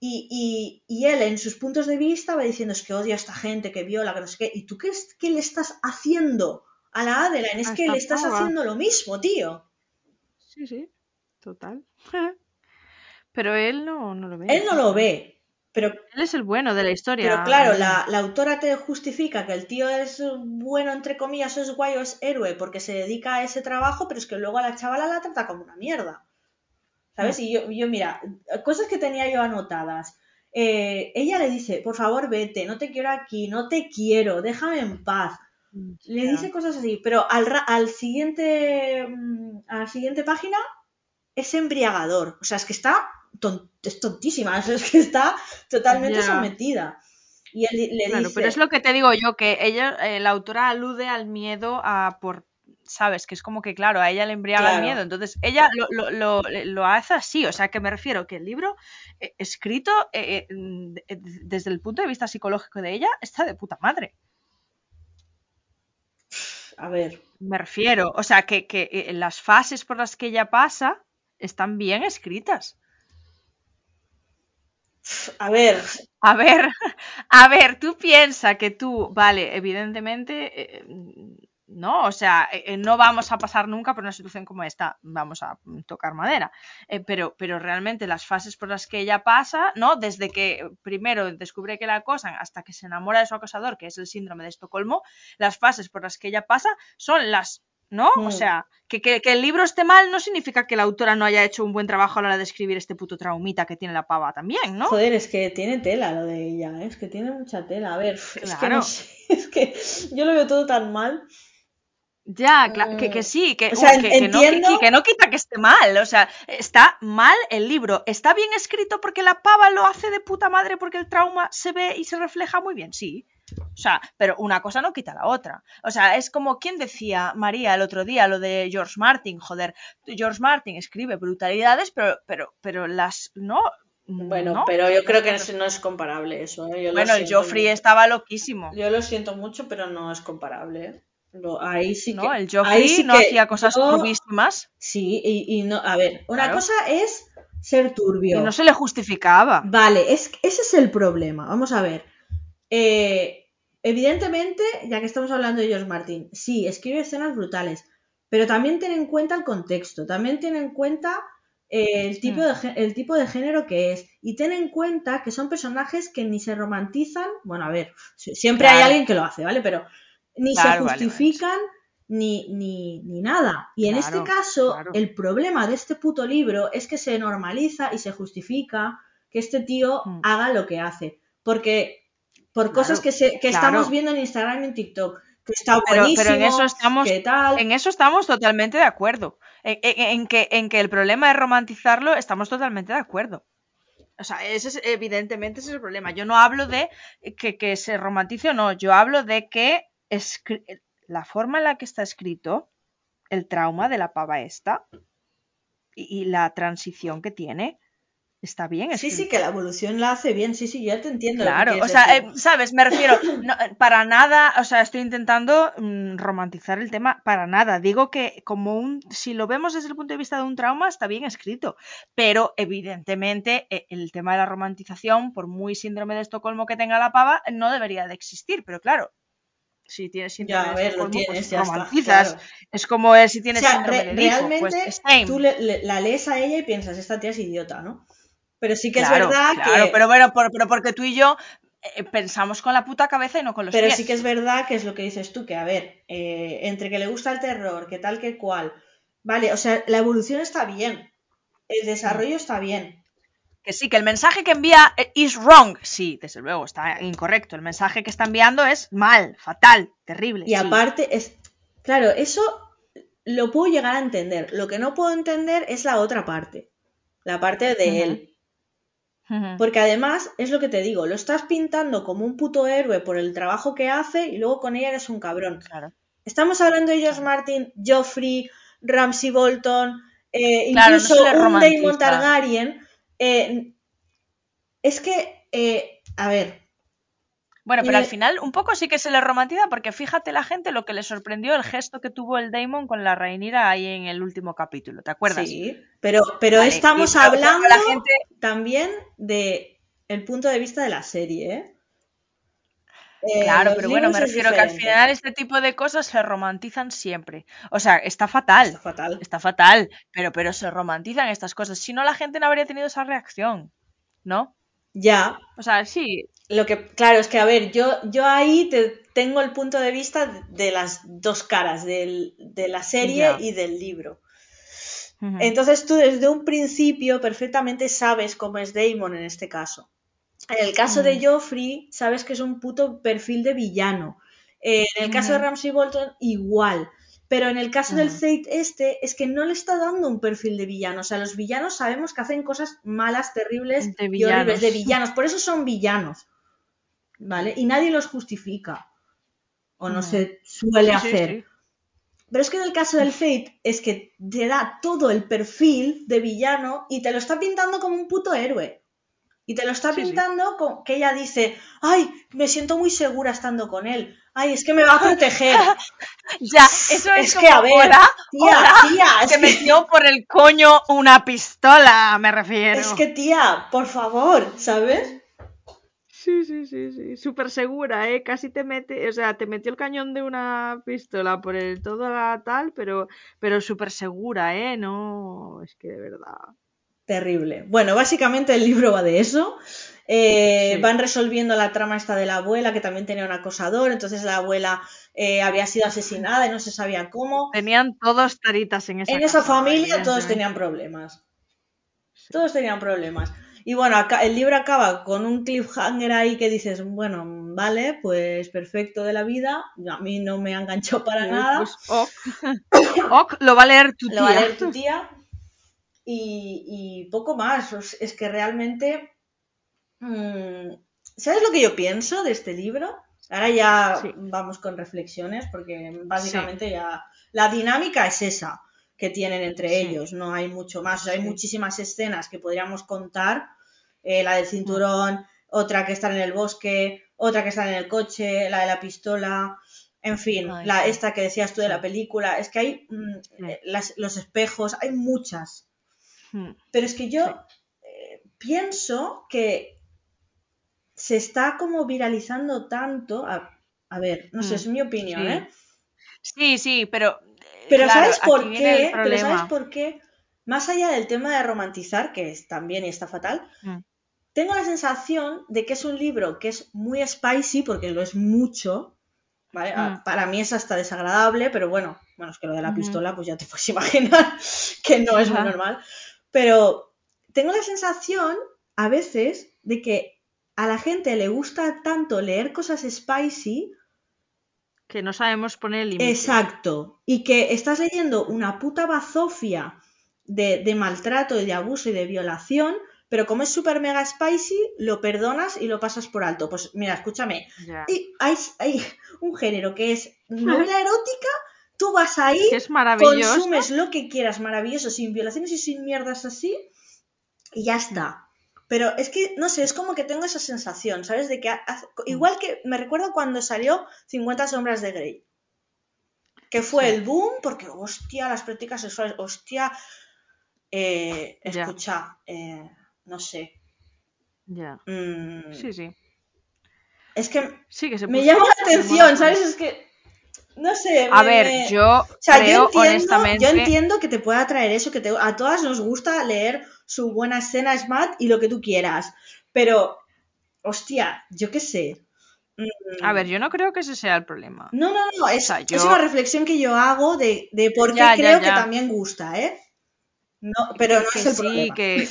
y, y, él, en sus puntos de vista, va diciendo: Es que odia a esta gente que viola, que no sé qué. ¿Y tú qué, qué le estás haciendo a la Adeline? Es que le estás haciendo lo mismo, tío. Sí, sí, total. Pero él no, no lo ve. Él no lo ve. Pero, Él es el bueno de la historia. Pero claro, la, autora te justifica que el tío es bueno, entre comillas, es guay o es héroe porque se dedica a ese trabajo, pero es que luego a la chavala la trata como una mierda. ¿Sabes? Mm. Y yo, yo, mira, cosas que tenía yo anotadas. Eh, ella le dice, por favor, vete, no te quiero aquí, no te quiero, déjame en paz. Mm, le dice cosas así, pero al, al siguiente, mm, a la siguiente página es embriagador. O sea, es que está es tontísima, es que está totalmente sometida. Y él le claro, pero es lo que te digo yo, que ella, eh, la autora alude al miedo a por sabes, que es como que, claro, a ella le embriaga el miedo, entonces ella lo, lo, lo, hace así, o sea, que me refiero que el libro eh, escrito eh, desde el punto de vista psicológico de ella está de puta madre. A ver. Me refiero, o sea, que, que las fases por las que ella pasa están bien escritas. A ver. A ver, a ver, tú piensas que tú, vale, evidentemente, eh, no, o sea, eh, eh, no vamos a pasar nunca por una situación como esta, vamos a tocar madera, pero, pero realmente las fases por las que ella pasa, ¿no? Desde que primero descubre que la acosan hasta que se enamora de su acosador, que es el síndrome de Estocolmo, las fases por las que ella pasa son las ¿no? O mm. sea, que, que, el libro esté mal no significa que la autora no haya hecho un buen trabajo a la hora de escribir este puto traumita que tiene la pava también, ¿no? Joder, es que tiene tela lo de ella, ¿eh? es que tiene mucha tela. A ver, es, que es que yo lo veo todo tan mal. Ya, claro, que, que, sí, que, que, no, que, no quita que esté mal, o sea, está mal el libro, está bien escrito porque la pava lo hace de puta madre porque el trauma se ve y se refleja muy bien, sí, o sea, pero una cosa no quita la otra. O sea, es como quien decía María el otro día, lo de George Martin, joder, George Martin escribe brutalidades, pero, pero, pero las, ¿no? Bueno, pero yo creo que no es comparable eso. ¿eh? bueno, el Joffrey estaba loquísimo. Yo lo siento mucho, pero no es comparable. ¿eh? ahí sí no, el Joffrey no hacía cosas probísimas. Sí, y, no, a ver, una cosa es ser turbio. Y no se le justificaba. Vale, es, ese es el problema. Vamos a ver. Eh, evidentemente, ya que estamos hablando de George Martin, sí, escribe escenas brutales, pero también ten en cuenta el contexto, también ten en cuenta eh, el, tipo de, el tipo de género que es. Y ten en cuenta que son personajes que ni se romantizan. Bueno, a ver, siempre hay alguien que lo hace, ¿vale? Pero ni se justifican Ni, ni, ni, nada. Y en este caso, el problema de este puto libro es que se normaliza y se justifica que este tío hmm. haga lo que hace. Porque por cosas que, se, que estamos viendo en Instagram y en TikTok. Que está buenísimo, pero, en eso estamos, tal. En eso estamos totalmente de acuerdo. En, que, en que el problema es romantizarlo, estamos totalmente de acuerdo. O sea, ese es, evidentemente ese es el problema. Yo no hablo de que, que se romantice o no, yo hablo de que la forma en la que está escrito el trauma de la pava esta y, la transición que tiene está bien. Sí, sí, que la evolución la hace bien, sí, sí, ya te entiendo. Claro, o sea, eh, sabes, me refiero, para nada, o sea, estoy intentando mm, romantizar el tema, para nada. Digo que como un, si lo vemos desde el punto de vista de un trauma, está bien escrito, pero evidentemente e, el tema de la romantización, por muy síndrome de Estocolmo que tenga la pava, no debería de existir, pero claro, si tienes síndrome ya, de Estocolmo, pues romantizas. Es como si tienes síndrome de realmente pues, tú la lees a ella y piensas, esta tía es idiota, ¿no? Pero sí que es verdad claro, pero bueno, pero porque tú y yo eh, pensamos con la puta cabeza y no con los Pero sí que es verdad que es lo que dices tú, que a ver, eh, entre que le gusta el terror, que tal que cual, vale, o sea, la evolución está bien, el desarrollo está bien, que sí, que el mensaje que envía eh, is wrong. Sí, desde luego, está incorrecto. El mensaje que está enviando es mal, fatal, terrible. Y aparte, es. Claro, eso lo puedo llegar a entender. Lo que no puedo entender es la otra parte. La parte de él. Porque además, es lo que te digo, lo estás pintando como un puto héroe por el trabajo que hace y luego con ella eres un cabrón. Claro. Estamos hablando de George Martin, Joffrey, Ramsey Bolton, eh, incluso un Daemon Targaryen eh, es que, eh, a ver. Bueno, pero al final un poco sí que se le romantiza porque fíjate la gente lo que le sorprendió el gesto que tuvo el Damon con la Reinira ahí en el último capítulo, ¿te acuerdas? Sí, pero, pero estamos hablando también de el punto de vista de la serie, ¿eh? claro, pero bueno, me refiero que al final este tipo de cosas se romantizan siempre. O sea, está fatal. Está fatal. Está fatal, pero, pero se romantizan estas cosas. Si no, la gente no habría tenido esa reacción, ¿no? Ya. O sea, sí. Lo que, claro, es que, a ver, yo, yo ahí te, tengo el punto de vista de las dos caras, de la serie y del libro. Entonces tú desde un principio perfectamente sabes cómo es Damon en este caso. En el caso de Joffrey, sabes que es un puto perfil de villano. Eh, en el caso de Ramsey Bolton, igual. Pero en el caso del Fate este, es que no le está dando un perfil de villano. O sea, los villanos sabemos que hacen cosas malas, terribles de y horribles, de villanos. Por eso son villanos. ¿Vale? Y nadie los justifica. O no se suele hacer. Pero es que en el caso del Fate es que te da todo el perfil de villano y te lo está pintando como un puto héroe. Y te lo está pintando con que ella dice, ay, me siento muy segura estando con él. Ay, es que me va a proteger. ya, eso es, que a ver, tía, tía, que, metió por el coño una pistola, me refiero. Es que tía, por favor, ¿sabes? Sí, sí, sí, sí, súper segura, ¿eh? Casi te mete, o sea, te metió el cañón de una pistola por el todo la tal, pero, pero súper segura, ¿eh? No, es que de verdad. Terrible. Bueno, básicamente el libro va de eso. Eh, van resolviendo la trama esta de la abuela, que también tenía un acosador, entonces la abuela eh, había sido asesinada y no se sabía cómo. Tenían todos taritas en esa En esa familia todos tenían problemas. Todos tenían problemas. Y bueno, acá, el libro acaba con un cliffhanger ahí que dices, bueno, vale, pues perfecto de la vida. A mí no me ha enganchado para nada. Pues, ok. lo va a leer tu tía. Lo va a leer tu tía y, poco más. Es que realmente... Mm, ¿Sabes lo que yo pienso de este libro? Ahora ya vamos con reflexiones porque básicamente ya la dinámica es esa que tienen entre ellos, no hay mucho más, hay muchísimas escenas que podríamos contar, eh, la del cinturón, otra que está en el bosque, otra que está en el coche, la de la pistola, en fin, la, esta que decías tú de la película, es que hay mm, los espejos, hay muchas Hmm. Pero es que yo eh, pienso que se está como viralizando tanto. A, ver, no sé, hmm. es mi opinión, ¿eh? Sí, sí, pero. Pero ¿sabes por qué? Pero ¿sabes por qué? Más allá del tema de romantizar, que es también y está fatal, hmm. tengo la sensación de que es un libro que es muy spicy, porque lo es mucho. ¿vale? Para mí es hasta desagradable, pero bueno, bueno, es que lo de la pistola, pues ya te puedes imaginar que no es muy normal. Pero tengo la sensación, a veces, de que a la gente le gusta tanto leer cosas spicy. Que no sabemos poner límites. Exacto. Y que estás leyendo una puta bazofia de, maltrato y de abuso y de violación, pero como es súper mega spicy, lo perdonas y lo pasas por alto. Pues mira, escúchame. Y hay, hay, un género que es novela erótica Tú vas ahí, es maravilloso. consumes lo que quieras, maravilloso, sin violaciones y sin mierdas así, y ya está. Pero es que, no sé, es como que tengo esa sensación, ¿sabes? De que, igual que me recuerdo cuando salió 50 sombras de Grey, que fue el boom, porque, hostia, las prácticas sexuales, hostia, eh, escucha, eh, no sé. Ya. Mm. sí, sí. Es que, sí que se me llama la atención, ¿sabes? Es que no sé. A ver, yo creo, honestamente. Yo entiendo que te pueda traer eso, que a todas nos gusta leer su buena escena SMAT y lo que tú quieras. Pero, hostia, yo qué sé. A ver, yo no creo que ese sea el problema. No, no, no, es, es una reflexión que yo hago de, de por qué creo que también gusta, ¿eh? No, pero no es el sí, que.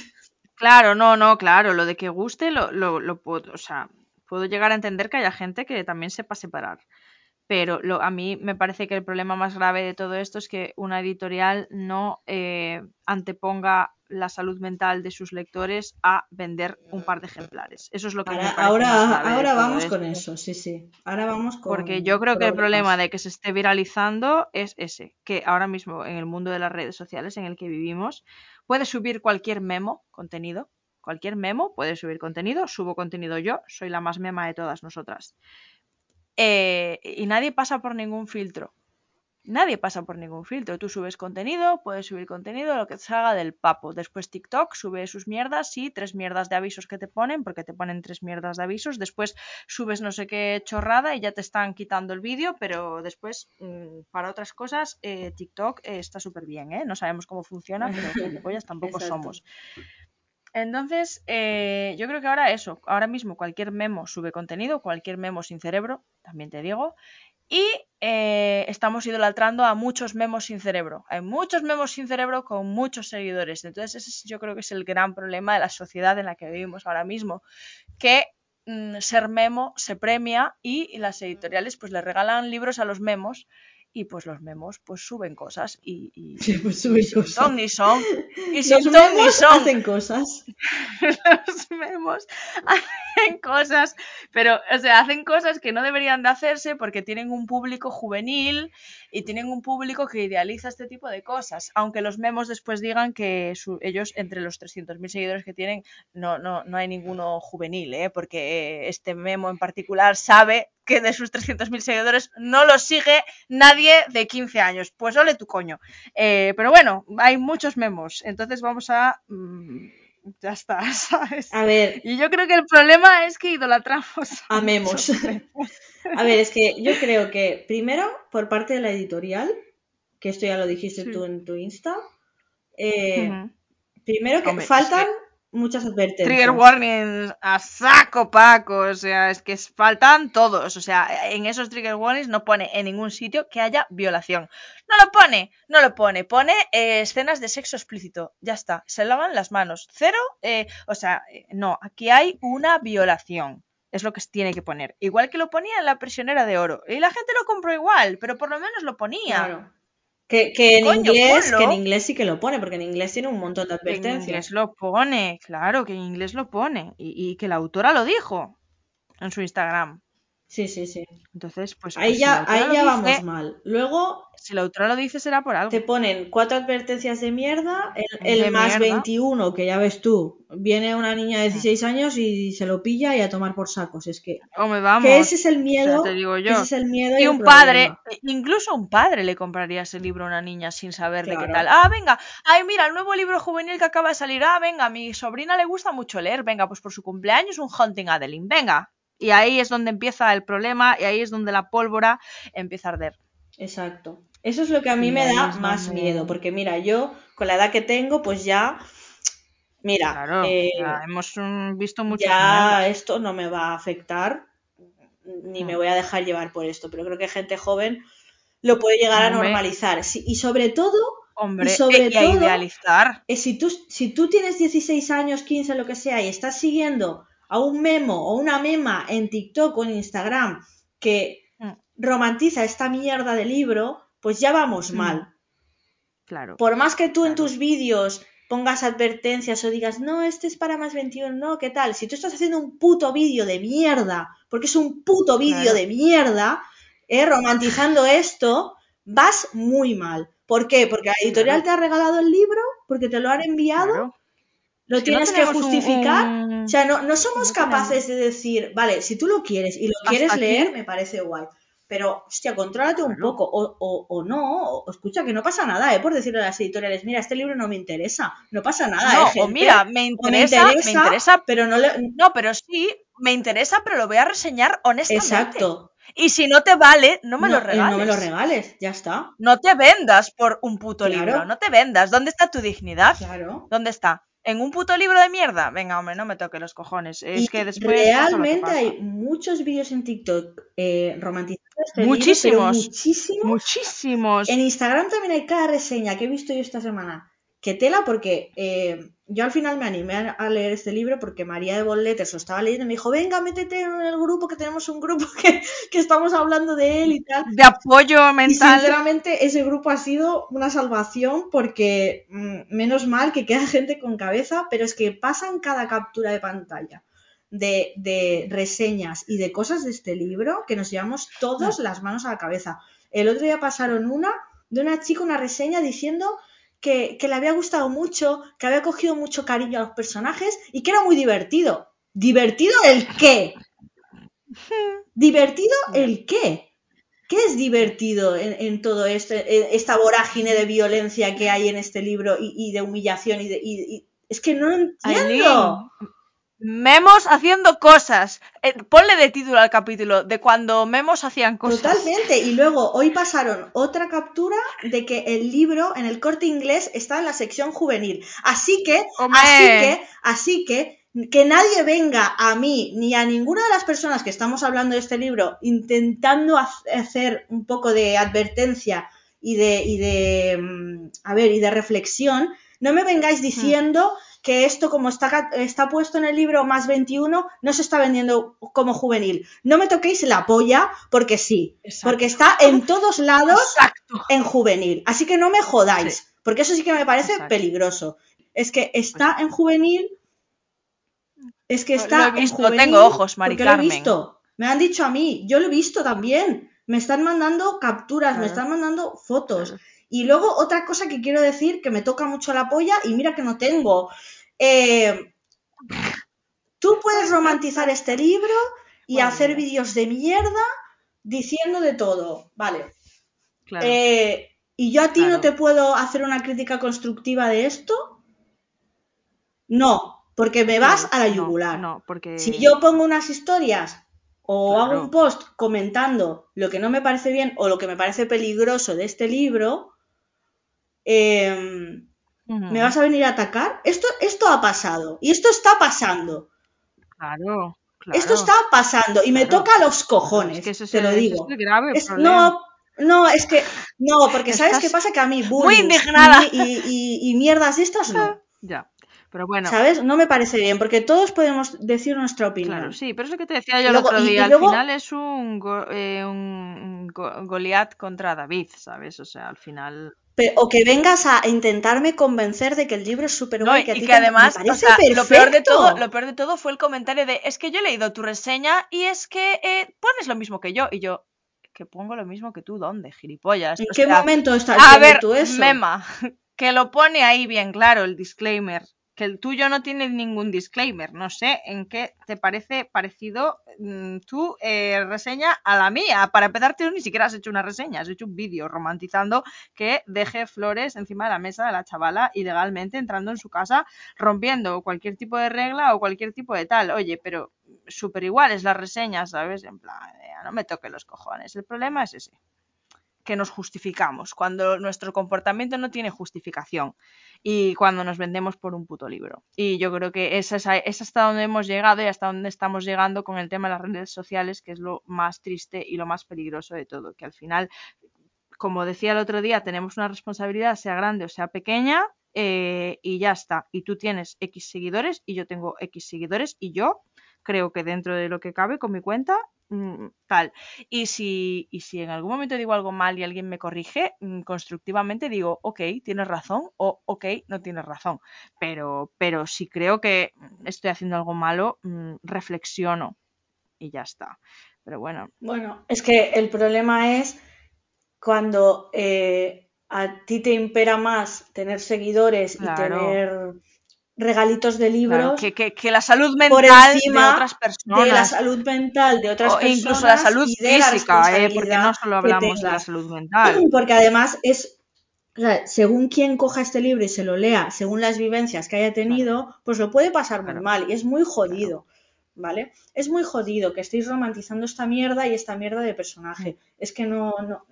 Claro, no, no, claro, lo de que guste lo, lo, lo puedo, o sea, puedo llegar a entender que haya gente que también sepa separar pero lo, a mí me parece que el problema más grave de todo esto es que una editorial no eh, anteponga la salud mental de sus lectores a vender un par de ejemplares. Eso es lo que ahora, me ahora, ahora vamos con eso, sí, sí. Ahora vamos con Porque yo creo que el problema de que se esté viralizando es ese, que ahora mismo en el mundo de las redes sociales en el que vivimos, puedes subir cualquier memo, contenido, cualquier memo, puede subir contenido, subo contenido yo, soy la más mema de todas nosotras. Eh, y nadie pasa por ningún filtro. Nadie pasa por ningún filtro. Tú subes contenido, puedes subir contenido, lo que te salga del papo. Después TikTok sube sus mierdas, sí, tres mierdas de avisos que te ponen, porque te ponen tres mierdas de avisos. Después subes no sé qué chorrada y ya te están quitando el vídeo, pero después, mm, para otras cosas, eh, TikTok está súper bien, ¿eh? No sabemos cómo funciona, pero gilipollas tampoco somos. Entonces, eh, yo creo que ahora eso, ahora mismo cualquier memo sube contenido, cualquier memo sin cerebro, también te digo, y eh, estamos idolatrando a muchos memos sin cerebro. Hay muchos memos sin cerebro con muchos seguidores. Entonces, ese yo creo que es el gran problema de la sociedad en la que vivimos ahora mismo, que mm, ser memo se premia y las editoriales pues le regalan libros a los memos y pues los memos pues suben cosas y, y, pues suben cosas. son ni son y sin ton ni son hacen cosas los memos hacen cosas pero o sea hacen cosas que no deberían de hacerse porque tienen un público juvenil y tienen un público que idealiza este tipo de cosas aunque los memos después digan que ellos entre los 300.000 seguidores que tienen no, no, no hay ninguno juvenil ¿eh? porque este memo en particular sabe que de sus 300.000 seguidores no lo sigue nadie de 15 años. Pues ole tu coño. Eh, pero bueno, hay muchos memos, entonces vamos a... Mm, ya está, ¿sabes? A ver. Y yo creo que el problema es que idolatramos a, memos. a ver, es que yo creo que primero, por parte de la editorial, que esto ya lo dijiste tú en tu Insta, eh, primero que faltan muchas advertencias. Trigger warnings a saco Paco, o sea, es que faltan todos, o sea, en esos trigger warnings no pone en ningún sitio que haya violación. No lo pone, no lo pone, pone eh, escenas de sexo explícito, ya está, se lavan las manos, cero, eh, o sea, eh, no, aquí hay una violación. Es lo que tiene que poner. Igual que lo ponía en la prisionera de oro. Y la gente lo compró igual, pero por lo menos lo ponía. Claro. Que, en inglés, que en inglés sí que lo pone, porque en inglés tiene un montón de advertencias. En inglés lo pone, claro, que en inglés lo pone. Y, que la autora lo dijo en su Instagram. Sí, sí, sí. Entonces, pues. Ahí pues ya, ahí ya vamos mal. Luego. Si la autora lo dice será por algo. Te ponen cuatro advertencias de mierda, el, más 21, que ya ves tú, viene una niña de 16 mm. años y se lo pilla y a tomar por sacos. Es que, vamos. que ese es el miedo. te digo yo. Ese es el miedo. Y, un padre, incluso un padre le compraría ese libro a una niña sin saber de qué tal. Ah, venga, ay, mira, el nuevo libro juvenil que acaba de salir. Ah, venga, a mi sobrina le gusta mucho leer. Venga, pues por su cumpleaños un Hunting Adeline. Venga. Y ahí es donde empieza el problema y ahí es donde la pólvora empieza a arder. Exacto. Eso es lo que a mí me da más miedo, porque mira, yo con la edad que tengo, pues ya, mira, eh, hemos mm, visto mucho. Ya esto no me va a afectar, ni me voy a dejar llevar por esto, pero creo que gente joven lo puede llegar a normalizar. y sobre todo, Hombre, y sobre todo, idealizar. Eh, si, tú, si tú tienes 16 años, 15, lo que sea, y estás siguiendo a un memo o una mema en TikTok o en Instagram que mm. romantiza esta mierda de libro, pues ya vamos mm. mal. Claro. Por más que tú en tus vídeos pongas advertencias o digas, no, este es para más 21, no, ¿qué tal? Si tú estás haciendo un puto vídeo de mierda, porque es un puto vídeo de mierda, eh, romantizando esto, vas muy mal. ¿Por qué? Porque la editorial te ha regalado el libro, porque te lo han enviado, lo tienes que justificar. O sea, no, no somos capaces de decir, vale, si tú lo quieres y lo quieres leer, me parece guay. Pero, hostia, contrólate un poco, o, o, o no, o, escucha, que no pasa nada, ¿eh? Por decirle a las editoriales, mira, este libro no me interesa, no pasa nada, no, ¿eh, O mira, me interesa, me interesa, pero no le... No, pero sí, me interesa, pero lo voy a reseñar honestamente. Exacto. Y si no te vale, no me lo regales. Eh, no me lo regales, ya está. No te vendas por un puto libro, no te vendas. ¿Dónde está tu dignidad? Claro. ¿Dónde está? ¿En un puto libro de mierda? Venga, hombre, no me toque los cojones. Es que después. Realmente hay muchos vídeos en TikTok eh, romantizados. Muchísimos. muchísimos. Muchísimos. En Instagram también hay cada reseña que he visto yo esta semana. Que tela, porque eh, yo al final me animé a, leer este libro porque María de Bolletters lo estaba leyendo y me dijo, venga, métete en el grupo, que tenemos un grupo que, que, estamos hablando de él y tal. De apoyo mental. Y sinceramente ese grupo ha sido una salvación porque mm, menos mal que queda gente con cabeza, pero es que pasan cada captura de pantalla. De, de reseñas y de cosas de este libro que nos llevamos todos las manos a la cabeza. El otro día pasaron una de una chica, una reseña diciendo que, le había gustado mucho, que había cogido mucho cariño a los personajes y que era muy divertido. ¿Divertido el qué? ¿Divertido el qué? ¿Qué es divertido en, todo este, esta vorágine de violencia que hay en este libro y, de humillación y de... es que no entiendo. Memos haciendo cosas. Eh, ponle de título al capítulo, de cuando Memos hacían cosas. Totalmente. Y luego hoy pasaron otra captura de que el libro en el corte inglés está en la sección juvenil. Así que, así que, así que, que nadie venga a mí ni a ninguna de las personas que estamos hablando de este libro intentando hacer un poco de advertencia y de, y de, mm, a ver, y de reflexión. No me vengáis diciendo que esto como está, está puesto en el libro más 21 no se está vendiendo como juvenil. No me toquéis la polla porque sí, porque está en todos lados en juvenil. Así que no me jodáis, porque eso sí que me parece peligroso. Es que está en juvenil. Es que está en juvenil. Tengo ojos, Mari lo he visto. Me han dicho a mí, yo lo he visto también. Me están mandando capturas, me están mandando fotos. Y luego otra cosa que quiero decir que me toca mucho la polla y mira que no tengo. Eh, tú puedes romantizar este libro y hacer vídeos de mierda diciendo de todo, ¿vale? Eh, ¿Y yo a ti no te puedo hacer una crítica constructiva de esto? No, porque me vas a la yugular. No, porque... Si yo pongo unas historias o hago un post comentando lo que no me parece bien o lo que me parece peligroso de este libro, Em, ¿me vas a venir a atacar? Esto, esto ha pasado y esto está pasando. Claro. Esto está pasando y me toca los cojones, te lo digo. no, no, es que no, porque ¿sabes qué pasa? Que a mí muy indignada y, mierdas de estas no. Ya. Pero bueno. ¿Sabes? No me parece bien, porque todos podemos decir nuestra opinión. Claro, sí, pero es lo que te decía yo el otro día. Al final es un, eh, un Goliat contra David, ¿sabes? O sea, al final o que vengas a intentarme convencer de que el libro es súper guay. y que además, lo peor de todo, lo peor de todo fue el comentario de es que yo he leído tu reseña y es que eh, pones lo mismo que yo y yo. que pongo lo mismo que tú. ¿Dónde, gilipollas? ¿En qué momento estás a ver, tú eso? Mema, que lo pone ahí bien claro el disclaimer que el tuyo no tiene ningún disclaimer. No sé en qué te parece parecido mm, tu eh, reseña a la mía. Para empezar, tú ni siquiera has hecho una reseña, has hecho un vídeo romantizando que deje flores encima de la mesa de la chavala ilegalmente entrando en su casa, rompiendo cualquier tipo de regla o cualquier tipo de tal. Oye, pero súper igual es la reseña, ¿sabes? En plan, no me toque los cojones. El problema es ese que nos justificamos, cuando nuestro comportamiento no tiene justificación y cuando nos vendemos por un puto libro. Y yo creo que es, es hasta donde hemos llegado y hasta donde estamos llegando con el tema de las redes sociales, que es lo más triste y lo más peligroso de todo, que al final, como decía el otro día, tenemos una responsabilidad, sea grande o sea pequeña, eh, y ya está. Y tú tienes X seguidores y yo tengo X seguidores y yo creo que dentro de lo que cabe con mi cuenta tal. Y si, y si en algún momento digo algo mal y alguien me corrige, mm, constructivamente digo, ok, tienes razón o ok, no tienes razón. Pero, pero si creo que estoy haciendo algo malo, mm, reflexiono y ya está. Pero bueno. Bueno, es que el problema es cuando eh, a ti te impera más tener seguidores y tener regalitos de libros. que, la salud mental de otras personas. De la salud mental de otras personas. incluso la salud física, eh, porque no solo hablamos de la salud mental. Porque además es. según quien coja este libro y se lo lea, según las vivencias que haya tenido, pues lo puede pasar muy mal y es muy jodido. ¿vale? Es muy jodido que estéis romantizando esta mierda y esta mierda de personaje. Es que no, no,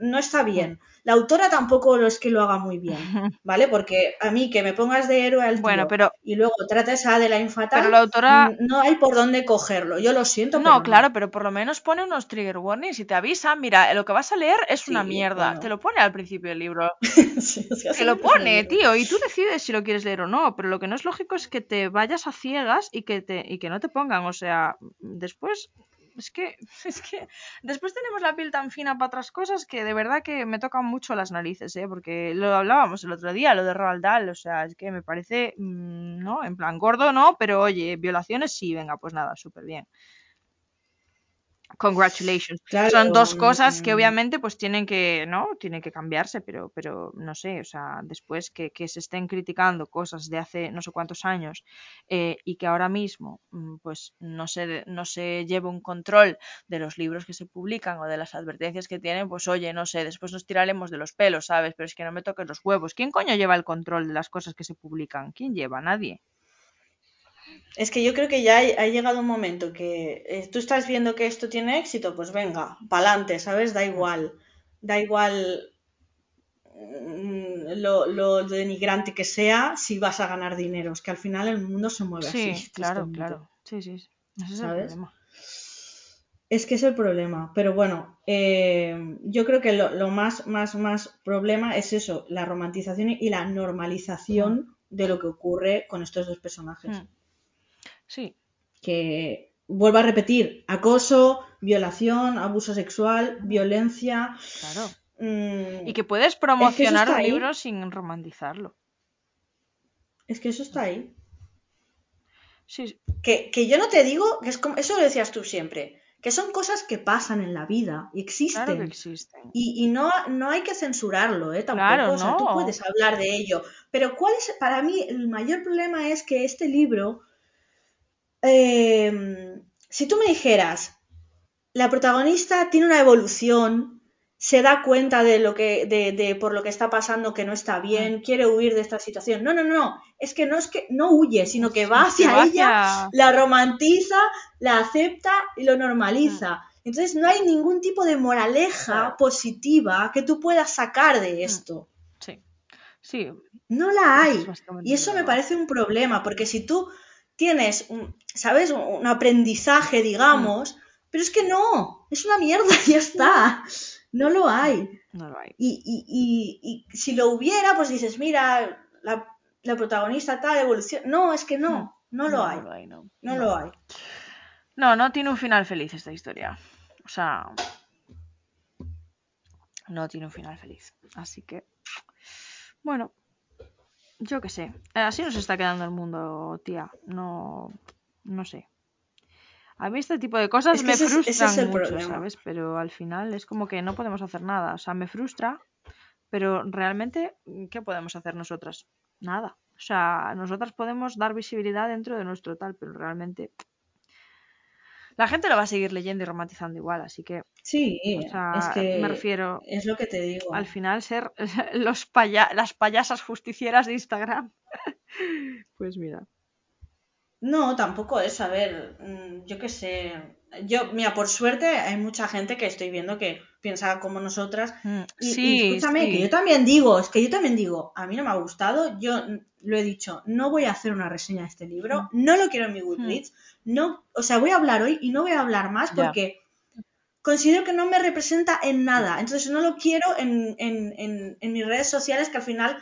no está bien. La autora tampoco es que lo haga muy bien, ¿vale? Porque a mí que me pongas de héroe al tío pero, y luego trates a de la infatal, pero la autora... no hay por dónde cogerlo. Yo lo siento. No, claro, pero por lo menos pone unos trigger warnings y te avisa, mira, lo que vas a leer es una mierda. Te lo pone al principio del libro. te lo pone, tío, y tú decides si lo quieres leer o no, pero lo que no es lógico es que te vayas a ciegas y que, te, y que no te pongan, o sea, después es que, es que después tenemos la piel tan fina para otras cosas que de verdad que me tocan mucho las narices, ¿eh? Porque lo hablábamos el otro día, lo de Roald o sea, es que me parece, mm, ¿no? En plan gordo, ¿no? Pero oye, violaciones sí, venga, pues nada, súper bien. Congratulations. Son dos cosas que obviamente pues tienen que, ¿no? Tienen que cambiarse, pero, pero no sé, o sea, después que, se estén criticando cosas de hace no sé cuántos años eh, y que ahora mismo mm, pues no se, no se lleve un control de los libros que se publican o de las advertencias que tienen, pues oye, no sé, después nos tiraremos de los pelos, ¿sabes? Pero es que no me toques los huevos. ¿Quién coño lleva el control de las cosas que se publican? ¿Quién lleva? Nadie. Es que yo creo que ya ha llegado un momento que eh, tú estás viendo que esto tiene éxito, pues venga, pa'lante, ¿sabes? Da igual. Da igual mm, lo, denigrante que sea si vas a ganar dinero. Es que al final el mundo se mueve así. Sí, claro, claro. Sí, sí. Ese es el problema. Es que es el problema. Pero bueno, eh, yo creo que lo, más, más, más problema es eso, la romantización y la normalización de lo que ocurre con estos dos personajes. Mm. Sí. Que vuelvo a repetir, acoso, violación, abuso sexual, violencia. Claro. Mm, y que puedes promocionar un libro sin romantizarlo. Es que eso está ahí. Sí. Que, yo no te digo, que es como, eso lo decías tú siempre, que son cosas que pasan en la vida y existen. Claro que existen. Y, no, no hay que censurarlo, ¿eh? Tampoco. Claro, o sea, tú puedes hablar de ello. Pero cuál es, para mí, el mayor problema es que este libro Em, si tú me dijeras, la protagonista tiene una evolución, se da cuenta de lo que, de, por lo que está pasando que no está bien, mm. quiere huir de esta situación. No, no, no, es que no es que no huye, sino que va hacia ella, la romantiza, la acepta y lo normaliza. Mm. Entonces no hay ningún tipo de moraleja positiva que tú puedas sacar de mm. esto. Sí, sí. No la hay. Y eso me parece un problema, porque si tú tienes, un, ¿sabes? Un aprendizaje, digamos, mm. pero es que no, es una mierda, ya está. No lo hay. No lo hay. Y, si lo hubiera, pues dices, mira, la, protagonista tal, evolución. No, es que no, mm. no lo hay. no. no lo hay. No, no tiene un final feliz esta historia. O sea, no tiene un final feliz. Así que, bueno, yo qué sé. Así nos está quedando el mundo, tía. No. No sé. A mí este tipo de cosas me frustran mucho, ¿sabes? Pero al final es como que no podemos hacer nada. O sea, me frustra, pero realmente, ¿qué podemos hacer nosotras? Nada. O sea, nosotras podemos dar visibilidad dentro de nuestro tal, pero realmente la gente lo va a seguir leyendo y romantizando igual, así que. Sí, es que me refiero. Es lo que te digo. Al final, ser los las payasas justicieras de Instagram. pues mira. No, tampoco es, a ver, mm, yo qué sé. Yo, mira, por suerte hay mucha gente que estoy viendo que piensa como nosotras. Mm, y, sí, escúchame, que yo también digo, es que yo también digo, a mí no me ha gustado, yo lo he dicho, no voy a hacer una reseña de este libro, mm. no lo quiero en mi Goodreads, no, o sea, voy a hablar hoy y no voy a hablar más porque considero que no me representa en nada. Entonces no lo quiero en, en, en mis redes sociales que al final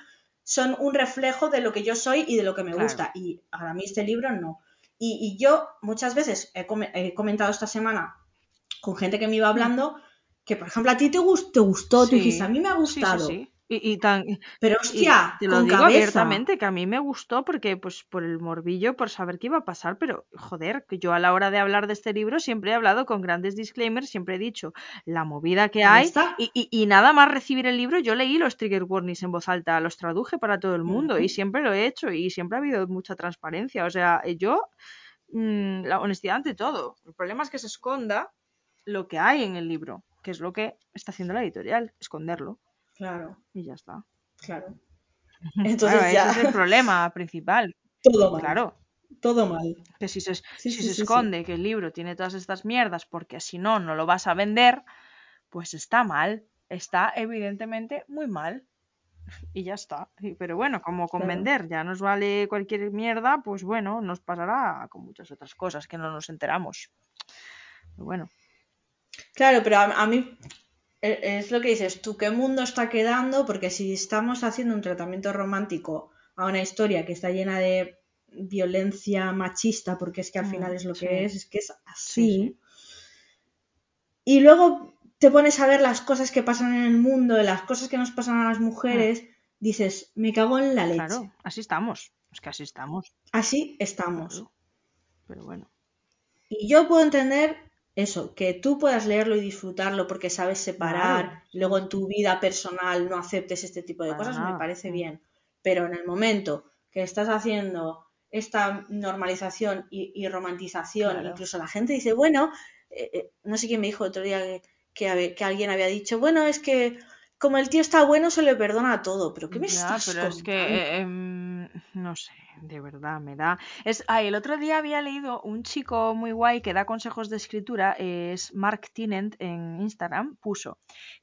son un reflejo de lo que yo soy y de lo que me gusta. Y a mí este libro no. Y, yo muchas veces he, comentado esta semana con gente que me iba hablando que, por ejemplo, a ti te, te gustó, tú dijiste, a mí me ha gustado. Y, tan, Pero hostia, te lo digo abiertamente, que a mí me gustó porque, pues, por el morbillo, por saber qué iba a pasar, pero joder, que yo a la hora de hablar de este libro siempre he hablado con grandes disclaimers, siempre he dicho la movida que hay y, y, nada más recibir el libro, yo leí los trigger warnings en voz alta, los traduje para todo el mundo y siempre lo he hecho y siempre ha habido mucha transparencia. O sea, yo, mm, la honestidad ante todo. El problema es que se esconda lo que hay en el libro, que es lo que está haciendo la editorial, esconderlo. Claro. Y ya está. Claro. Entonces ya... Ese es el problema principal. Todo mal. Claro. Todo mal. Que si se, si se esconde que el libro tiene todas estas mierdas porque si no, no lo vas a vender, pues está mal. Está evidentemente muy mal. Y ya está. Pero bueno, como con vender ya nos vale cualquier mierda, pues bueno, nos pasará con muchas otras cosas que no nos enteramos. Pero bueno. Claro, pero a mí e, es lo que dices tú, ¿qué mundo está quedando? Porque si estamos haciendo un tratamiento romántico a una historia que está llena de violencia machista, porque es que al mm, final es lo que es, es que es así. Y luego te pones a ver las cosas que pasan en el mundo, las cosas que nos pasan a las mujeres, mm. dices, me cago en la leche. Claro, así estamos, es que así estamos. Así estamos. Pero bueno. Y yo puedo entender eso, que tú puedas leerlo y disfrutarlo porque sabes separar, luego en tu vida personal no aceptes este tipo de cosas, me parece bien. Pero en el momento que estás haciendo esta normalización y, romantización, incluso la gente dice, bueno, eh, eh, no sé quién me dijo el otro día que, que, alguien había dicho, bueno, es que como el tío está bueno se le perdona todo, pero ¿qué me estás pero es que, em, no sé, de verdad, me da. Es, ay, el otro día había leído un chico muy guay que da consejos de escritura, es Mark Tinent en Instagram, puso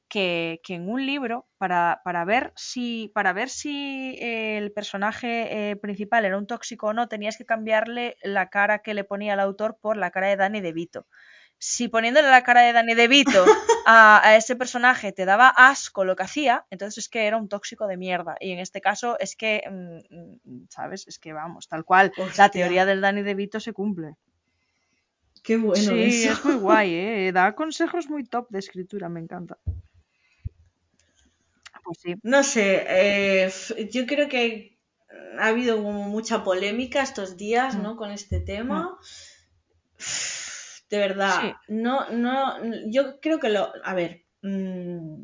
que, que en un libro, para, para, ver si, para ver si el personaje eh, principal era un tóxico o no, tenías que cambiarle la cara que le ponía el autor por la cara de Danny DeVito si poniéndole la cara de Danny DeVito a, a, ese personaje te daba asco lo que hacía, entonces es que era un tóxico de mierda. Y en este caso es que, mm, mm, ¿sabes? Es que vamos, tal cual, la teoría del Danny DeVito se cumple. Qué bueno. Sí, es muy guay, ¿eh? Da consejos muy top de escritura, me encanta. Pues sí. No sé, eh, yo creo que ha habido mucha polémica estos días, ¿no? Mm. Con este tema de verdad, no, no, yo creo que lo, a ver, mm,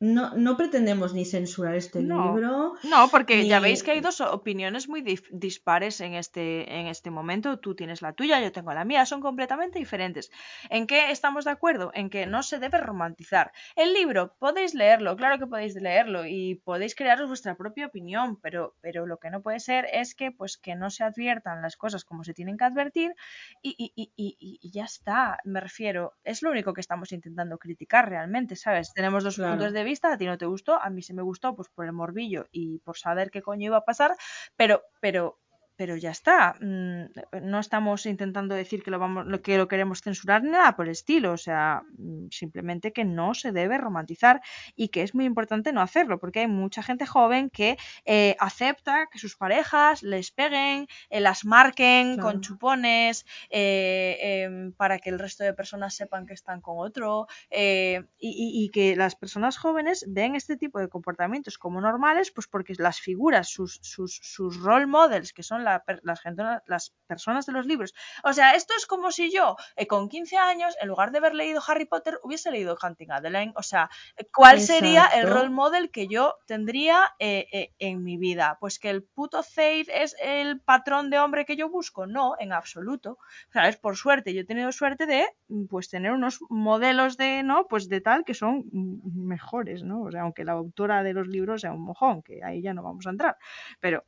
no, no pretendemos ni censurar este libro. No, porque ya veis que hay dos opiniones muy dispares en este, en este momento. Tú tienes la tuya, yo tengo la mía, son completamente diferentes. ¿En qué estamos de acuerdo? En que no se debe romantizar. El libro, podéis leerlo, claro que podéis leerlo y podéis crearos vuestra propia opinión, pero, pero lo que no puede ser es que, pues, que no se adviertan las cosas como se tienen que advertir y, y, y, y ya está. Me refiero, es lo único que estamos intentando criticar realmente, ¿sabes? Tenemos dos puntos de vista a ti no te gustó, a mí se me gustó pues por el morbillo y por saber qué coño iba a pasar, pero, pero pero ya está. Mm, no estamos intentando decir que lo, vamos, que lo queremos censurar ni nada por el estilo. O sea, mm, simplemente que no se debe romantizar y que es muy importante no hacerlo, porque hay mucha gente joven que eh, acepta que sus parejas les peguen, eh, las marquen con chupones eh, em, para que el resto de personas sepan que están con otro y, y, que las personas jóvenes ven este tipo de comportamientos como normales, pues porque las figuras, sus, sus, sus role models, que son la, gente, las personas de los libros. O sea, esto es como si yo, eh, con 15 años, en lugar de haber leído Harry Potter, hubiese leído Hunting Adeline. O sea, ¿cuál sería el role model que yo tendría eh, eh, en mi vida? Pues que el puto Zaid es el patrón de hombre que yo busco. No, en absoluto. ¿Sabes? Por suerte, yo he tenido suerte de pues tener unos modelos de, ¿no? Pues de tal que son mejores, ¿no? O sea, aunque la autora de los libros sea un mojón, que ahí ya no vamos a entrar. Pero,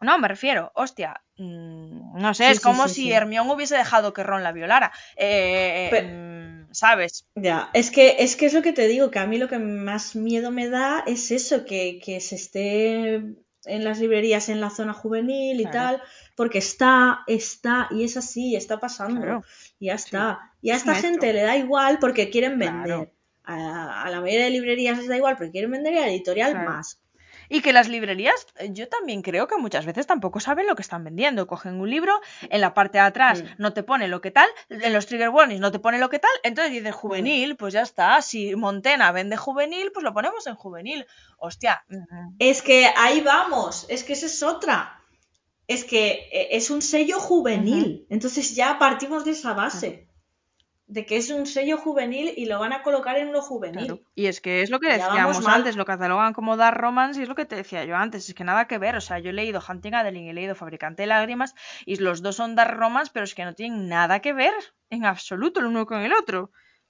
no, me refiero, hostia, mm, no sé, es como si Hermión hubiese dejado que Ron la violara. Eh, mm, ¿Sabes? Ya, es que, es que es lo que te digo, que a mí lo que más miedo me da es eso, que, se esté en las librerías en la zona juvenil y tal, porque está, está, y es así, está pasando, y ya está. Y a esta gente le da igual porque quieren vender. A, la mayoría de librerías les da igual porque quieren vender y a la editorial más. Y que las librerías, eh, yo también creo que muchas veces tampoco saben lo que están vendiendo. Cogen un libro, en la parte de atrás mm. no te pone lo que tal, en los trigger warnings no te pone lo que tal, entonces dices mm. juvenil, pues ya está. Si Montena vende juvenil, pues lo ponemos en juvenil. Hostia. Es que ahí vamos, es que esa es otra. Es que eh, es un sello juvenil. Entonces ya partimos de esa base de que es un sello juvenil y lo van a colocar en lo juvenil. Y es que es lo que decíamos antes, lo catalogan como Dark Romance y es lo que te decía yo antes, es que nada que ver, o sea, yo he leído Hunting Adeline y he leído Fabricante de Lágrimas y los dos son Dark Romance, pero es que no tienen nada que ver en absoluto el uno con el otro.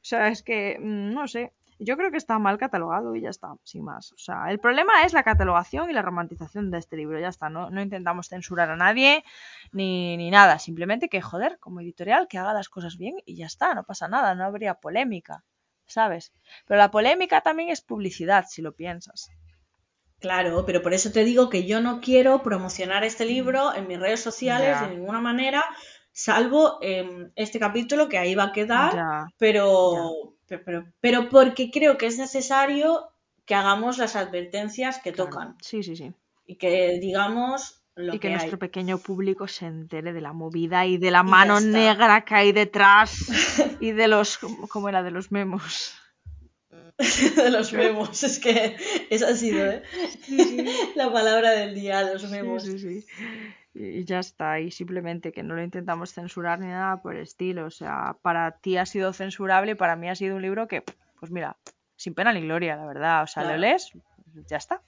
O sea, es que, mm, no sé, yo creo que está mal catalogado y ya está, sin más. O sea, el problema es la catalogación y la romantización de este libro, ya está. No, no intentamos censurar a nadie ni, ni, nada. Simplemente que, joder, como editorial, que haga las cosas bien y ya está, no pasa nada, no habría polémica, ¿sabes? Pero la polémica también es publicidad, si lo piensas. Claro, pero por eso te digo que yo no quiero promocionar este libro en mis redes sociales de ninguna manera, salvo en este capítulo que ahí va a quedar, pero pero, pero, porque creo que es necesario que hagamos las advertencias que tocan. Sí, sí, sí. Y que digamos lo y que, nuestro pequeño público se entere de la movida y de la mano negra que hay detrás y de los como era de los memos. De los memos es que esa ha sido ¿eh? la palabra del día los memos. sí, sí, y ya está, y simplemente que no lo intentamos censurar ni nada por el estilo. O sea, para ti ha sido censurable y para mí ha sido un libro que, pues mira, sin pena ni gloria, la verdad. O sea, lo lees, ya está.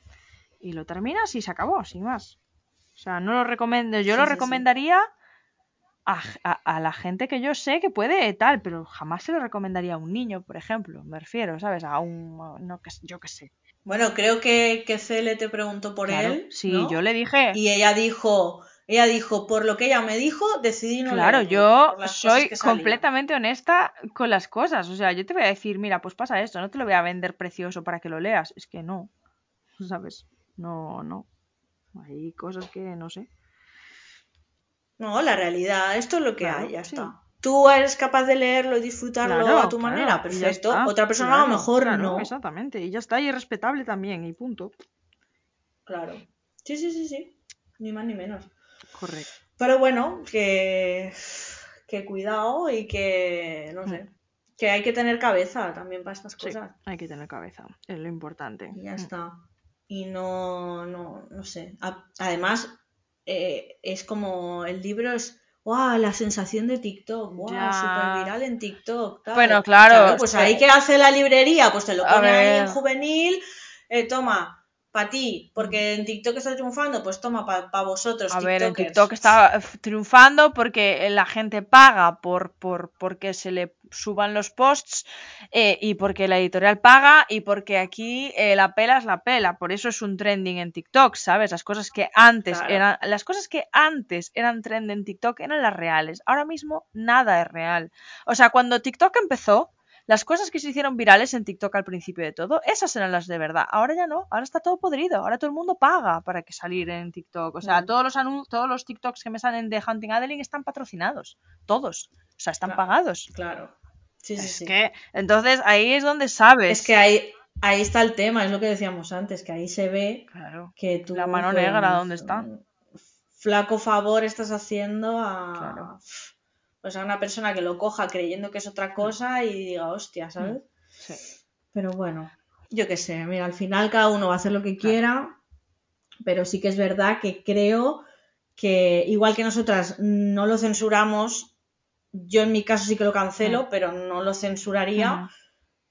Y lo terminas y se acabó, sin más. O sea, no lo recomiendo. Yo lo recomendaría A, a, la gente que yo sé que puede tal, pero jamás se lo recomendaría a un niño, por ejemplo. Me refiero, ¿sabes? A un. No, que, yo qué sé. Bueno, creo que, que Cele te preguntó por él. Sí, yo le dije. Y ella dijo ella dijo, por lo que ella me dijo, decidí no Claro, yo soy completamente honesta con las cosas. O sea, yo te voy a decir, mira, pues pasa esto, no te lo voy a vender precioso para que lo leas. Es que no, ¿sabes? No, no. Hay cosas que no sé. No, la realidad, esto es lo que hay, ya está. Tú eres capaz de leerlo y disfrutarlo a tu manera, perfecto. Otra persona a lo mejor no. Exactamente, y ya está, y es respetable también, y punto. Claro. Sí, sí, sí, sí. Ni más ni menos. Correcto. Pero bueno, que, que cuidado y que, no sé, mm. que hay que tener cabeza también para estas cosas. hay que tener cabeza, es lo importante. Y ya mm. está. Y no, no, no sé. además, eh, es como el libro es ¡Wow! La sensación de TikTok, ¡Wow! Súper viral en TikTok. Bueno, claro. pues ahí que hace la librería, pues te lo pone ahí en juvenil, eh, toma, para ti, porque en TikTok está triunfando, pues toma para vosotros. A ver, en TikTok está triunfando porque la gente paga por, por porque se le suban los posts eh, y porque la editorial paga y porque aquí eh, la pela es la pela, por eso es un trending en TikTok, ¿sabes? Las cosas que antes eran las cosas que antes eran trend en TikTok eran las reales. Ahora mismo nada es real. O sea, cuando TikTok empezó, las cosas que se hicieron virales en TikTok al principio de todo, esas eran las de verdad. Ahora ya no, ahora está todo podrido, ahora todo el mundo paga para que salir en TikTok. O sea, todos los todos los TikToks que me salen de Hunting Adeline están patrocinados, todos. O sea, están pagados. Claro. Sí, sí, que entonces ahí es donde sabes. Es que ahí, ahí está el tema, es lo que decíamos antes, que ahí se ve que tú la mano negra dónde está. Flaco favor estás haciendo a pues a una persona que lo coja creyendo que es otra cosa y diga, hostia, ¿sabes? Sí. Pero bueno, yo qué sé, mira, al final cada uno va a hacer lo que quiera, pero sí que es verdad que creo que igual que nosotras no lo censuramos, yo en mi caso sí que lo cancelo, Mm. pero no lo censuraría.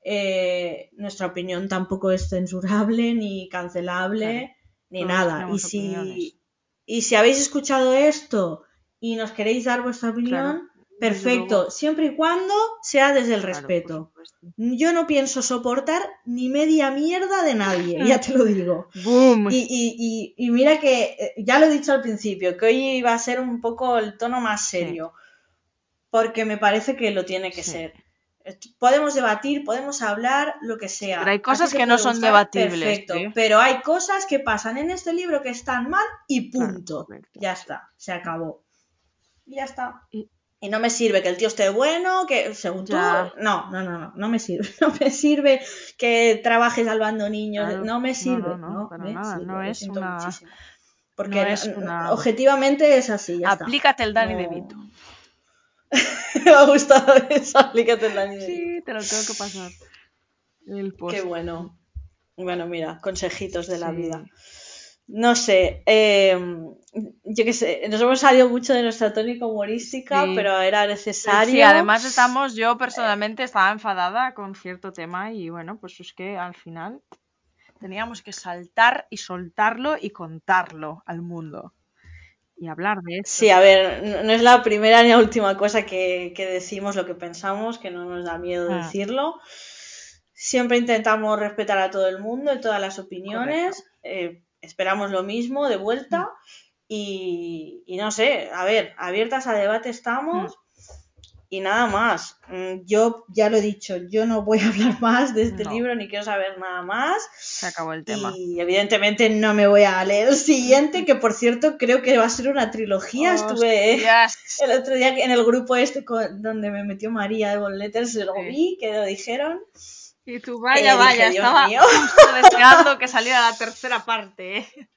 Eh, nuestra opinión tampoco es censurable ni cancelable Claro. ni Todos nada. Y opiniones. si, y si habéis escuchado esto y nos queréis dar vuestra opinión, perfecto, luego. siempre y cuando sea desde el Claro, respeto. Yo no pienso soportar ni media mierda de nadie, ya te lo digo. ¡Boom! Y, y- y- y mira que eh, ya lo he dicho al principio, que hoy iba a ser un poco el tono más Sí. serio, porque me parece que lo tiene que Sí. ser. Podemos debatir, podemos hablar, lo que sea. Pero hay cosas que no son gustar, debatibles, Perfecto, ¿sí? pero hay cosas que pasan en este libro que están mal y punto. ya está, se acabó. Y ya está. Y- no me sirve que el tío esté bueno, que según Ya. tú. No, no, no, no, no me sirve. No me sirve que trabajes salvando niños. Claro. no me No, sirve. no, no, para me nada, sirve, no es siento una- muchísimo. Porque no es no- una- objetivamente es así. Ya está. Aplícate el Dani No- de Vito. me ha gustado eso, aplícate el Dani de Vito. Sí, te lo tengo que pasar. El post. Qué bueno. Bueno, mira, consejitos de la vida. No sé, eh, yo qué sé, nos hemos salido mucho de nuestra tónica humorística, Sí. pero era necesario. Sí, además estamos, yo personalmente estaba enfadada con cierto tema y bueno, pues es que al final teníamos que saltar y soltarlo y contarlo al mundo. Y hablar de eso. Sí, a ver, no es la primera ni la última cosa que, que decimos lo que pensamos, que no nos da miedo Ah. decirlo. Siempre intentamos respetar a todo el mundo y todas las opiniones. eh, esperamos lo mismo de vuelta. Mm. Y, y no sé, a ver, abiertas a debate estamos. Y nada más. Mm, Yo ya lo he dicho, yo no voy a hablar más de este No. libro ni quiero saber nada más. Se acabó el tema. Y evidentemente no me voy a leer el siguiente, que por cierto creo que va a ser una trilogía. Estuve el otro día en el grupo este con- donde me metió María de Bon Letters, lo vi, que lo dijeron. Y tú, Eh, vaya, dije, vaya, Dios estaba justo deseando que saliera la tercera parte. ¿eh?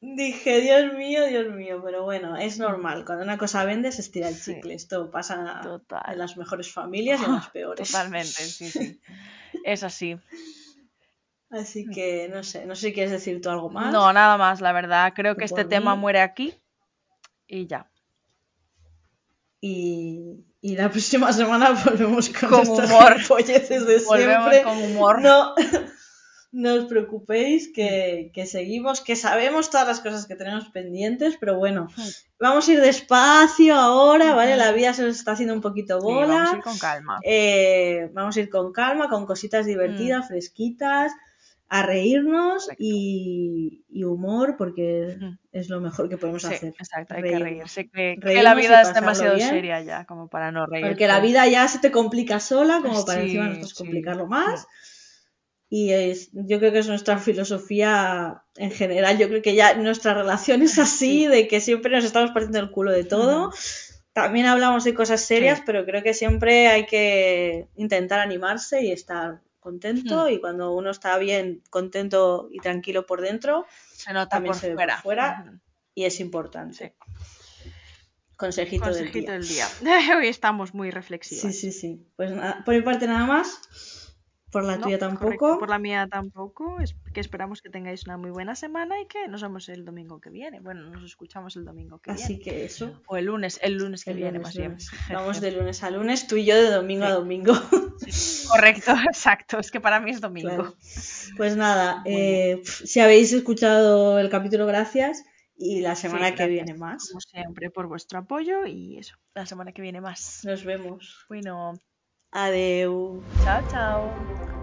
Dije, Dios mío, Dios mío, pero bueno, es normal. Cuando una cosa vende, se estira el Sí. chicle. Esto pasa Total. en las mejores familias y en las peores. Totalmente, sí, sí. Es así. Así que no sé, no sé si quieres decir tú algo más. No, nada más, la verdad. Creo que este tema muere aquí. Y ya. Y, y la próxima semana volvemos con, Con estas humor. gilipolleces de Volvemos siempre. con humor. No, no os preocupéis que, que seguimos, que sabemos todas las cosas que tenemos pendientes, pero bueno, vamos a ir despacio ahora, ¿vale? La vida se nos está haciendo un poquito Sí, bola. vamos a ir con calma. Eh, vamos a ir con calma, con cositas divertidas, fresquitas, a reírnos y, y humor, porque es lo mejor que podemos Sí, hacer. exacto, hay que reírse. Que, que la vida es demasiado bien. seria ya, como para no reírse. Porque la vida ya se te complica sola, como para Sí, encima nosotros sí. complicarlo más. Y es, yo creo que es nuestra filosofía en general. Yo creo que ya nuestra relación es así, Sí. de que siempre nos estamos partiendo el culo de todo. También hablamos de cosas serias, pero creo que siempre hay que intentar animarse y estar contento. Hmm. Y cuando uno está bien, contento y tranquilo por dentro, Se nota también por se ve por fuera. fuera. Y es importante. Sí. Consejito, Consejito del día. del día. Hoy estamos muy reflexivas. Sí, sí, sí. Pues nada, por mi parte nada más. Por la No, tuya correcto, tampoco. Por la mía tampoco. Es que esperamos que tengáis una muy buena semana y que nos vemos el domingo que viene. Bueno, nos escuchamos el domingo que Así viene. que eso. O el lunes, el lunes que el viene, lunes, más bien. Vamos de lunes a lunes, tú y yo de domingo a Sí. domingo. Correcto, exacto. Es que para mí es domingo. Claro. Pues nada, eh, si habéis escuchado el capítulo, gracias. Y la semana Sí, que gracias, viene más. Como siempre, por vuestro apoyo y eso. La semana que viene más. Nos vemos. Bueno, Adeu. chao, chao.